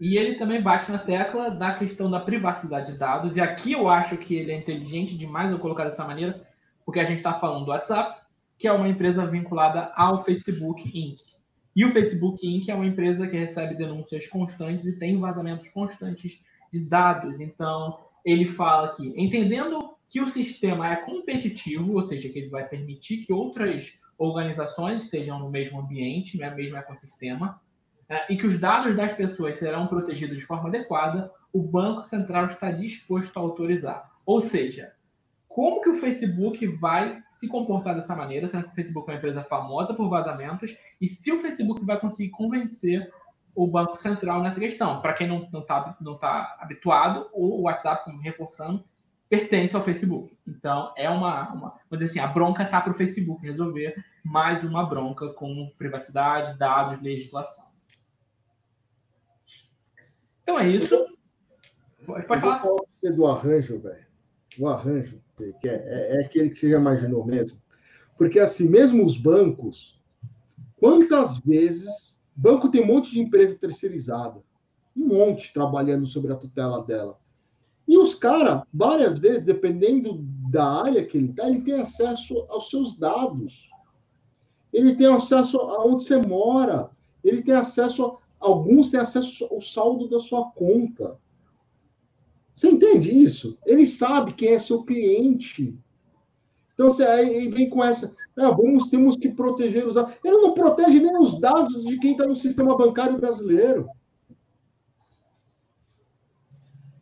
E ele também bate na tecla da questão da privacidade de dados. E aqui eu acho que ele é inteligente demais eu colocar dessa maneira, porque a gente está falando do WhatsApp, que é uma empresa vinculada ao Facebook Inc. E o Facebook Inc. é uma empresa que recebe denúncias constantes e tem vazamentos constantes de dados. Então, ele fala aqui, entendendo que o sistema é competitivo, ou seja, que ele vai permitir que outras organizações estejam no mesmo ambiente, no mesmo ecossistema, é, e que os dados das pessoas serão protegidos de forma adequada, o Banco Central está disposto a autorizar. Ou seja, como que o Facebook vai se comportar dessa maneira, sendo que o Facebook é uma empresa famosa por vazamentos, e se o Facebook vai conseguir convencer o Banco Central nessa questão. Para quem não está não tá habituado, o WhatsApp, como reforçando, pertence ao Facebook. Então, é uma, uma vamos dizer assim, a bronca está para o Facebook resolver mais uma bronca com privacidade, dados, legislação. Então é isso. Pode, pode falar. Você do arranjo, velho. O arranjo, que é, é, é aquele que você já imaginou mesmo. Porque, assim, mesmo os bancos, quantas vezes Banco tem um monte de empresa terceirizada, um monte trabalhando sobre a tutela dela. E os caras, várias vezes, dependendo da área que ele está, ele tem acesso aos seus dados. Ele tem acesso a onde você mora. Ele tem acesso, a, alguns têm acesso ao saldo da sua conta. Você entende isso? Ele sabe quem é seu cliente. Então você aí vem com essa. É, vamos, temos que proteger os dados. Ele não protege nem os dados de quem está no sistema bancário brasileiro.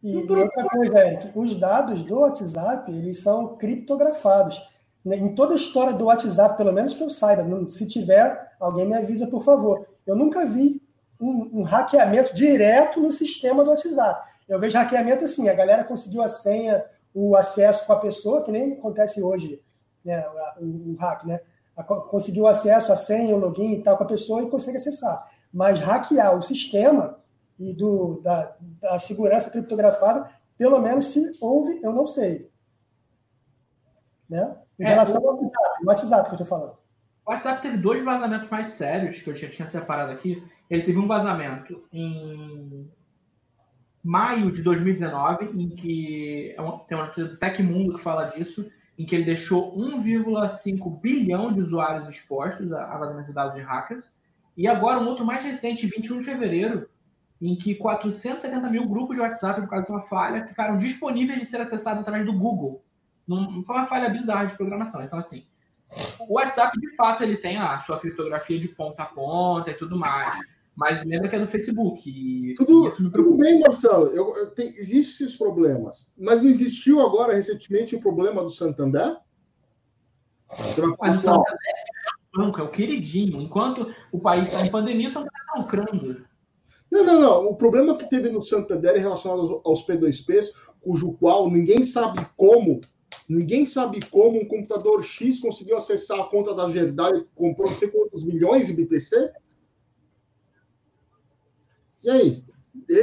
E, e, outra coisa, Eric, os dados do WhatsApp, eles são criptografados. Né, em toda a história do WhatsApp, pelo menos que eu saiba, se tiver, alguém me avisa, por favor. Eu nunca vi um, um hackeamento direto no sistema do WhatsApp. Eu vejo hackeamento assim, a galera conseguiu a senha, o acesso com a pessoa, que nem acontece hoje, né, o, o hack, né? Conseguiu acesso, a senha, o login e tal com a pessoa e consegue acessar. Mas hackear o sistema e do, da, da segurança criptografada, pelo menos se houve, eu não sei. Né? Em é, relação ao WhatsApp, WhatsApp que eu estou falando. O WhatsApp teve dois vazamentos mais sérios que eu já tinha separado aqui. Ele teve um vazamento em maio de 2019, em que é uma, tem uma notícia do Tecmundo que fala disso, em que ele deixou 1,5 bilhão de usuários expostos a, vazamento de dados de hackers. E agora um outro mais recente, 21 de fevereiro, em que 470 mil grupos de WhatsApp, por causa de uma falha, ficaram disponíveis de ser acessados através do Google. Não foi uma falha bizarra de programação. Então, assim, o WhatsApp, de fato, ele tem a sua criptografia de ponta a ponta e tudo mais. Mas lembra que é do Facebook. tudo, tudo bem, Marcelo. Eu, eu, tem, existem esses problemas. Mas não existiu agora, recentemente, o problema do Santander? Mas o Santander é o banco, é o queridinho. Enquanto o país está em pandemia, o Santander está lucrando. Não, não, não. O problema que teve no Santander é relacionado aos P2Ps, cujo qual ninguém sabe como, ninguém sabe como um computador X conseguiu acessar a conta da Gerdau e comprou não sei quantos milhões de BTC. E aí?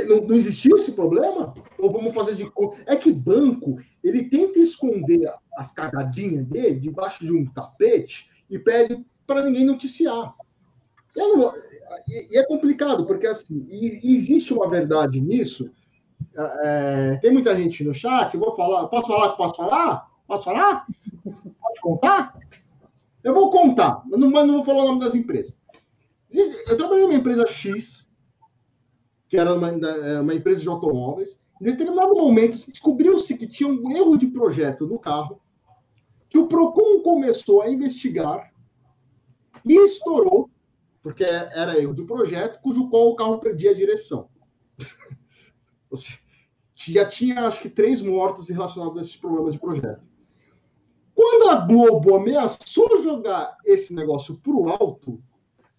Não, não existiu esse problema? Ou vamos fazer de É que banco, ele tenta esconder as cagadinhas dele debaixo de um tapete e pede para ninguém noticiar. Não, e, é complicado, porque assim, existe uma verdade nisso. É, tem muita gente no chat, vou falar. Posso falar? Posso falar? Posso falar? Pode contar? Eu vou contar, mas não, não vou falar o nome das empresas. Eu trabalhei numa empresa X, que era uma, é, uma empresa de automóveis. Em determinado momento, descobriu-se que tinha um erro de projeto no carro, que o PROCON começou a investigar e estourou, porque era erro de projeto, cujo qual o carro perdia a direção. já tinha, acho que, três mortos relacionados a esse problema de projeto. Quando a Globo ameaçou jogar esse negócio para o alto,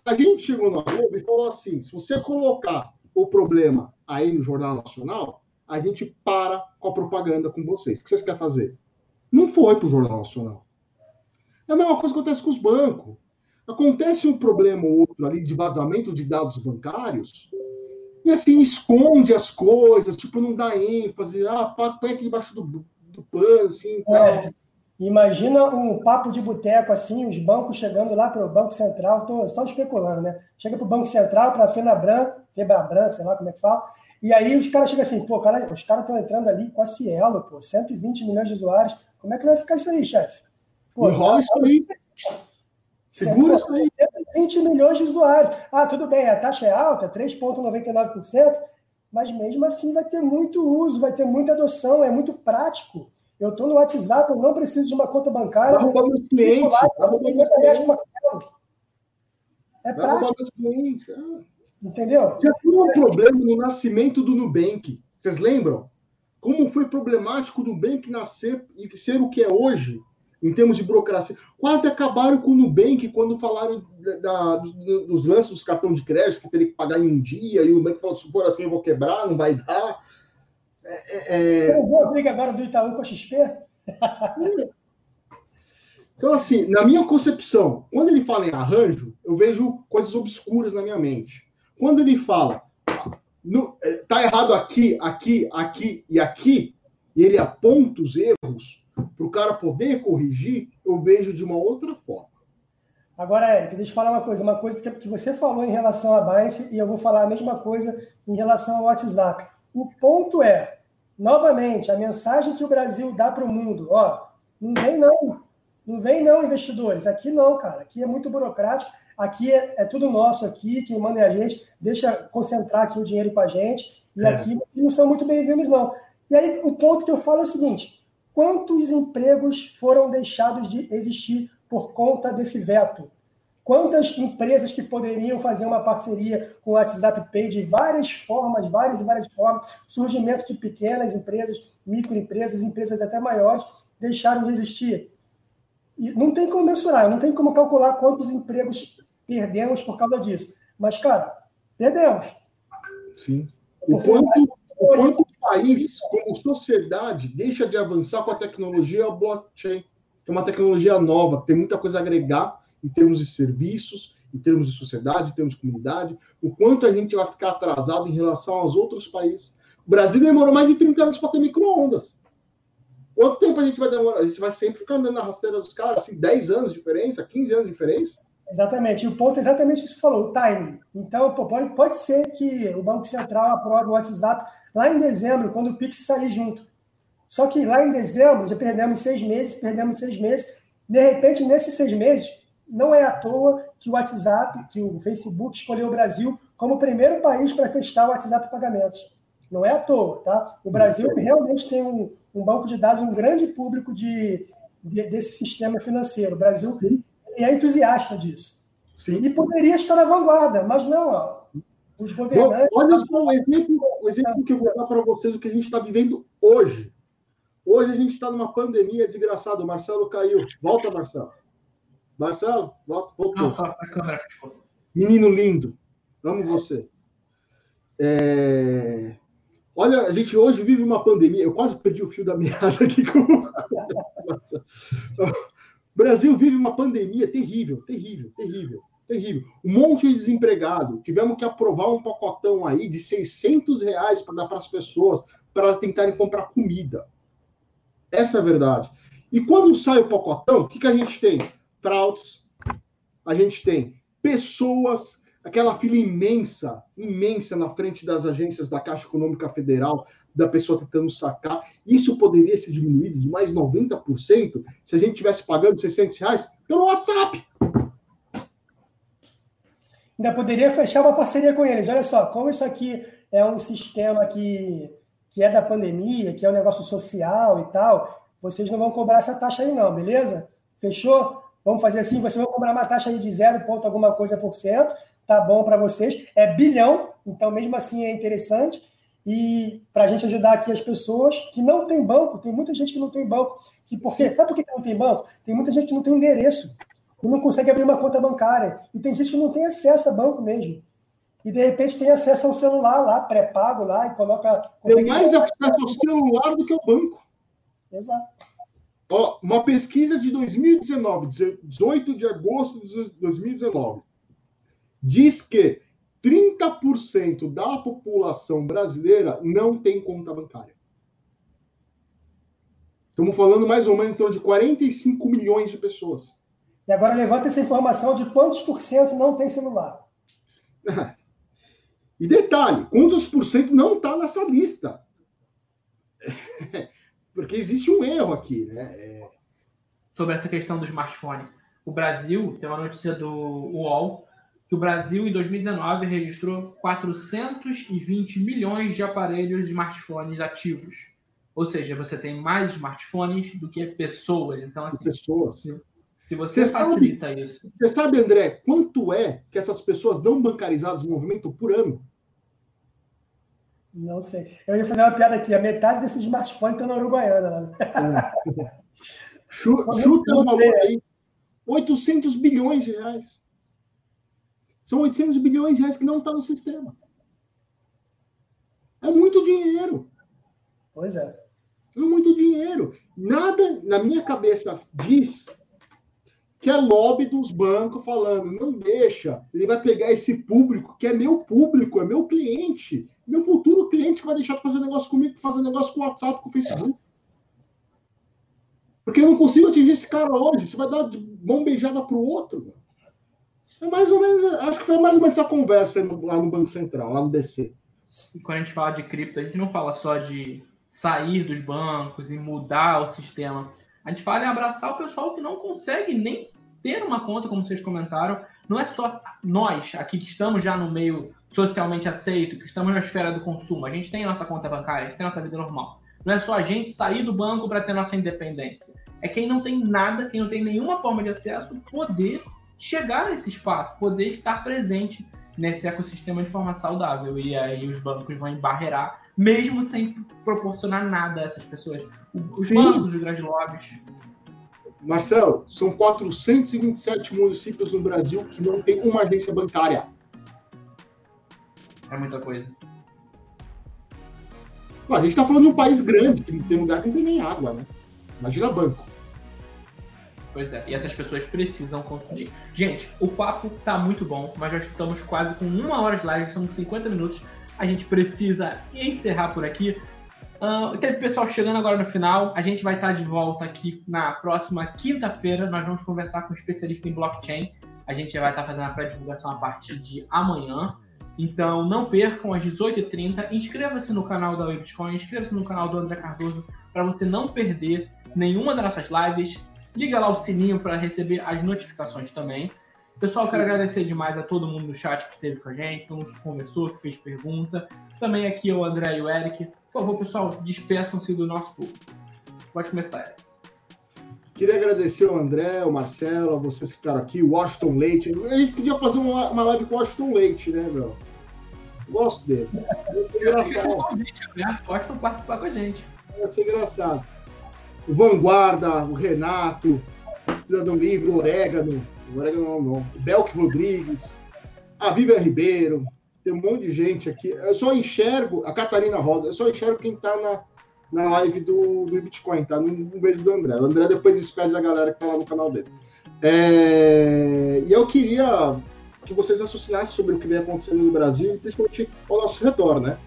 a gente chegou na Globo e falou assim: se você colocar o problema aí no Jornal Nacional, a gente para com a propaganda com vocês. O que vocês querem fazer? Não foi para o Jornal Nacional. É a mesma coisa que acontece com os bancos. Acontece um problema ou outro ali de vazamento de dados bancários, e assim, esconde as coisas, tipo, não dá ênfase, ah, põe aqui debaixo do, do pano, assim, é, Imagina um papo de boteco assim, os bancos chegando lá para o Banco Central, estou só especulando, né? Chega para o Banco Central, para a FENABRAN, FEBABRAN, sei lá como é que fala, e aí os caras chegam assim, pô, cara, os caras estão entrando ali com a Cielo, pô, 120 milhões de usuários, como é que vai ficar isso aí, chefe? Enrola isso aí. Segura isso aí. 120 milhões de usuários. Ah, tudo bem, a taxa é alta, 3,99%, mas mesmo assim vai ter muito uso, vai ter muita adoção, é muito prático. Eu estou no WhatsApp, eu não preciso de uma conta bancária. Vai roubar meus clientes. É prático. É. Entendeu? Já foi um problema no nascimento do Nubank. Vocês lembram? Como foi problemático o Nubank nascer e ser o que é hoje, em termos de burocracia. Quase acabaram com o Nubank quando falaram da, dos, dos lances dos cartões de crédito, que teria que pagar em um dia, e o Nubank falou: se for assim, eu vou quebrar, não vai dar. É, é... Boa briga agora do Itaú com a XP? Então, assim, na minha concepção, quando ele fala em arranjo, eu vejo coisas obscuras na minha mente. Quando ele fala, no, é, tá errado aqui, aqui, aqui e aqui, e ele aponta os erros para o cara poder corrigir, eu vejo de uma outra forma. Agora, Eric, deixa eu falar uma coisa. Uma coisa que você falou em relação a Binance, e eu vou falar a mesma coisa em relação ao WhatsApp. O ponto é, novamente, a mensagem que o Brasil dá para o mundo, ó, não vem não, não vem não, investidores, aqui não, cara, aqui é muito burocrático, aqui é, é tudo nosso aqui, quem manda é a gente, deixa concentrar aqui o dinheiro para a gente, e é. aqui não são muito bem-vindos não. E aí o ponto que eu falo é o seguinte, quantos empregos foram deixados de existir por conta desse veto. Quantas empresas que poderiam fazer uma parceria com o WhatsApp Pay de várias formas, várias e várias formas, surgimento de pequenas empresas, microempresas, empresas até maiores, deixaram de existir. E não tem como mensurar, não tem como calcular quantos empregos perdemos por causa disso. Mas, cara, perdemos. Sim. O quanto, o quanto o país, como sociedade, deixa de avançar com a tecnologia blockchain, é uma tecnologia nova, tem muita coisa a agregar em termos de serviços, em termos de sociedade, em termos de comunidade, o quanto a gente vai ficar atrasado em relação aos outros países. O Brasil demorou mais de 30 anos para ter micro-ondas. Quanto tempo a gente vai demorar? A gente vai sempre ficar andando na rasteira dos caras, assim, 10 anos de diferença, 15 anos de diferença? Exatamente. E o ponto é exatamente o que você falou, o timing. Então, pô, pode, pode ser que o Banco Central aprove o WhatsApp lá em dezembro, quando o Pix sair junto. Só que lá em dezembro, já perdemos seis meses, perdemos seis meses. De repente, nesses seis meses, não é à toa que o WhatsApp, que o Facebook escolheu o Brasil como o primeiro país para testar o WhatsApp pagamentos. Não é à toa, tá? O Brasil realmente tem um, um banco de dados, um grande público de, de desse sistema financeiro. O Brasil é entusiasta disso. Sim. E poderia estar na vanguarda, mas não, ó, os governantes. Bom, olha só o exemplo, o exemplo que eu vou dar para vocês, o que a gente está vivendo hoje. Hoje a gente está numa pandemia desgraçada. O Marcelo caiu. Volta, Marcelo. Marcelo, volta. Voltou. Não, a câmera, Menino lindo. Amo você. É... Olha, a gente hoje vive uma pandemia. Eu quase perdi o fio da meada aqui com. o Brasil vive uma pandemia terrível, terrível, terrível, terrível. Um monte de desempregado. Tivemos que aprovar um pacotão aí de 600 reais para dar para as pessoas para tentarem comprar comida. Essa é a verdade. E quando sai o pacotão, o que, que a gente tem? Fraudes, a gente tem pessoas, aquela fila imensa, imensa na frente das agências da Caixa Econômica Federal, da pessoa tentando sacar. Isso poderia ser diminuído de mais 90% se a gente tivesse pagando 600 reais pelo WhatsApp. Ainda poderia fechar uma parceria com eles. Olha só, como isso aqui é um sistema que, que é da pandemia, que é um negócio social e tal, vocês não vão cobrar essa taxa aí não, beleza? Fechou? Vamos fazer assim, você vai cobrar uma taxa aí de zero ponto alguma coisa por cento, tá bom para vocês. É bilhão, então mesmo assim é interessante. E para a gente ajudar aqui as pessoas que não tem banco, tem muita gente que não tem banco. Que por quê? Sabe por que não tem banco? Tem muita gente que não tem endereço, que não consegue abrir uma conta bancária. E tem gente que não tem acesso a banco mesmo. E de repente tem acesso ao celular lá, pré-pago lá, e coloca. Tem mais acesso ao celular do que ao banco. Exato. Ó, uma pesquisa de 2019, 18 de agosto de 2019, diz que 30% da população brasileira não tem conta bancária. Estamos falando mais ou menos então, de 45 milhões de pessoas. E agora levanta essa informação de quantos por cento não tem celular. E detalhe, quantos por cento não está nessa lista? porque existe um erro aqui, né? É... Sobre essa questão do smartphone. O Brasil, tem uma notícia do UOL, que o Brasil, em 2019, registrou 420 milhões de aparelhos de smartphones ativos. Ou seja, você tem mais smartphones do que pessoas. Então, assim, pessoas. Se, se você, você facilita sabe, isso. Você sabe, André, quanto é que essas pessoas não bancarizadas movimentam por ano? Não sei. Eu ia fazer uma piada aqui. A metade desses smartphones estão na Uruguaiana. Né? É. Chuta o valor aí. 800 bilhões de reais. São 800 bilhões de reais que não estão tá no sistema. É muito dinheiro. Pois é. É muito dinheiro. Nada na minha cabeça diz que é lobby dos bancos falando, não deixa, ele vai pegar esse público que é meu público, é meu cliente, meu futuro cliente que vai deixar de fazer negócio comigo, fazer negócio com o WhatsApp, com o Facebook. Porque eu não consigo atingir esse cara hoje, você vai dar de mão beijada para o outro. É mais ou menos, acho que foi mais ou menos essa conversa lá no Banco Central, lá no BC. E quando a gente fala de cripto, a gente não fala só de sair dos bancos e mudar o sistema a gente fala em abraçar o pessoal que não consegue nem ter uma conta, como vocês comentaram. Não é só nós aqui que estamos já no meio socialmente aceito, que estamos na esfera do consumo. A gente tem a nossa conta bancária, a gente tem a nossa vida normal. Não é só a gente sair do banco para ter nossa independência. É quem não tem nada, quem não tem nenhuma forma de acesso, poder chegar nesse espaço, poder estar presente nesse ecossistema de forma saudável. E aí os bancos vão embarrear, mesmo sem proporcionar nada a essas pessoas. Os Sim. bancos, os grandes lobbies. Marcelo, são 427 municípios no Brasil que não tem uma agência bancária. É muita coisa. A gente está falando de um país grande, que tem lugar que não tem nem água, né? Imagina banco. Pois é, e essas pessoas precisam conseguir. Gente, o papo tá muito bom, mas já estamos quase com uma hora de live, são 50 minutos. A gente precisa encerrar por aqui. Uh, teve pessoal chegando agora no final. A gente vai estar de volta aqui na próxima quinta-feira. Nós vamos conversar com um especialista em blockchain. A gente já vai estar fazendo a pré-divulgação a partir de amanhã. Então não percam às 18h30. Inscreva-se no canal da Bitcoin, inscreva-se no canal do André Cardoso para você não perder nenhuma das nossas lives. Liga lá o sininho para receber as notificações também. Pessoal, quero agradecer demais a todo mundo no chat que esteve com a gente, todo mundo que conversou, que fez pergunta. Também aqui o André e o Eric. Por favor, pessoal, despeçam-se do nosso público. Pode começar, Eric. Queria agradecer ao André, ao Marcelo, a vocês que ficaram aqui, o Washington Leite. A gente podia fazer uma, uma live com o Washington Leite, né, meu? Gosto dele. Vai ser engraçado. Washington participar com a gente. Vai ser engraçado. O Vanguarda, o Renato, o Cidadão Livre, o Orégano, o Orégano não, não. O Belk Rodrigues, a Vivian Ribeiro, tem um monte de gente aqui. Eu só enxergo, a Catarina Rosa, eu só enxergo quem está na, na live do, do Bitcoin, tá? No, beijo do André. O André depois despede a galera que tá lá no canal dele. É, e eu queria que vocês raciocinassem sobre o que vem acontecendo no Brasil e principalmente ao nosso redor, né?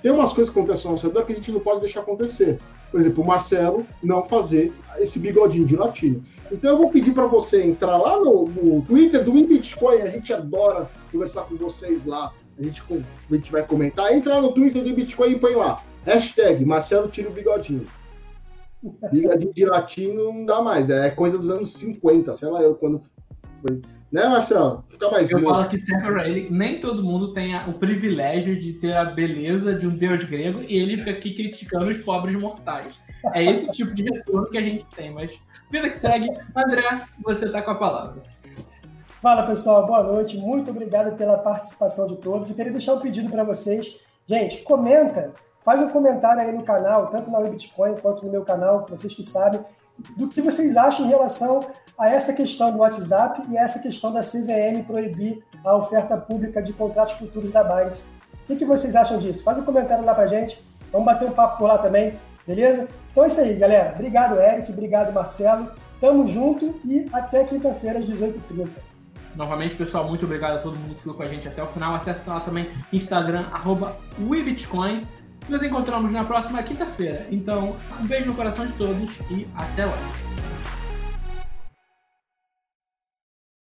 Tem umas coisas que acontecem ao nosso redor que a gente não pode deixar acontecer. Por exemplo, o Marcelo não fazer esse bigodinho de latino. Então eu vou pedir para você entrar lá no, no Twitter do Bitcoin, a gente adora conversar com vocês lá. A gente, a gente vai comentar. Entra lá no Twitter do Bitcoin e põe lá. Hashtag Marcelo tira o bigodinho. Bigodinho de latino não dá mais. É coisa dos anos 50, sei lá eu quando foi né, Marcelo? Fica mais Eu falo que pra ele, nem todo mundo tem o privilégio de ter a beleza de um deus grego e ele fica aqui criticando os pobres mortais. É esse tipo de retorno que a gente tem, mas vida que segue. André, você tá com a palavra. Fala pessoal, boa noite. Muito obrigado pela participação de todos. Eu queria deixar um pedido para vocês. Gente, comenta, faz um comentário aí no canal, tanto na Bitcoin quanto no meu canal, vocês que sabem, do que vocês acham em relação a essa questão do WhatsApp e essa questão da CVM proibir a oferta pública de contratos futuros da Binance. O que, vocês acham disso? Faz um comentário lá pra gente. Vamos bater um papo por lá também, beleza? Então é isso aí, galera. Obrigado, Eric. Obrigado, Marcelo. Tamo junto e até quinta-feira às 18h30. Novamente, pessoal, muito obrigado a todo mundo que ficou com a gente até o final. Acesse lá também Instagram, arroba WeBitcoin. Nos encontramos na próxima quinta-feira. Então, um beijo no coração de todos e até lá.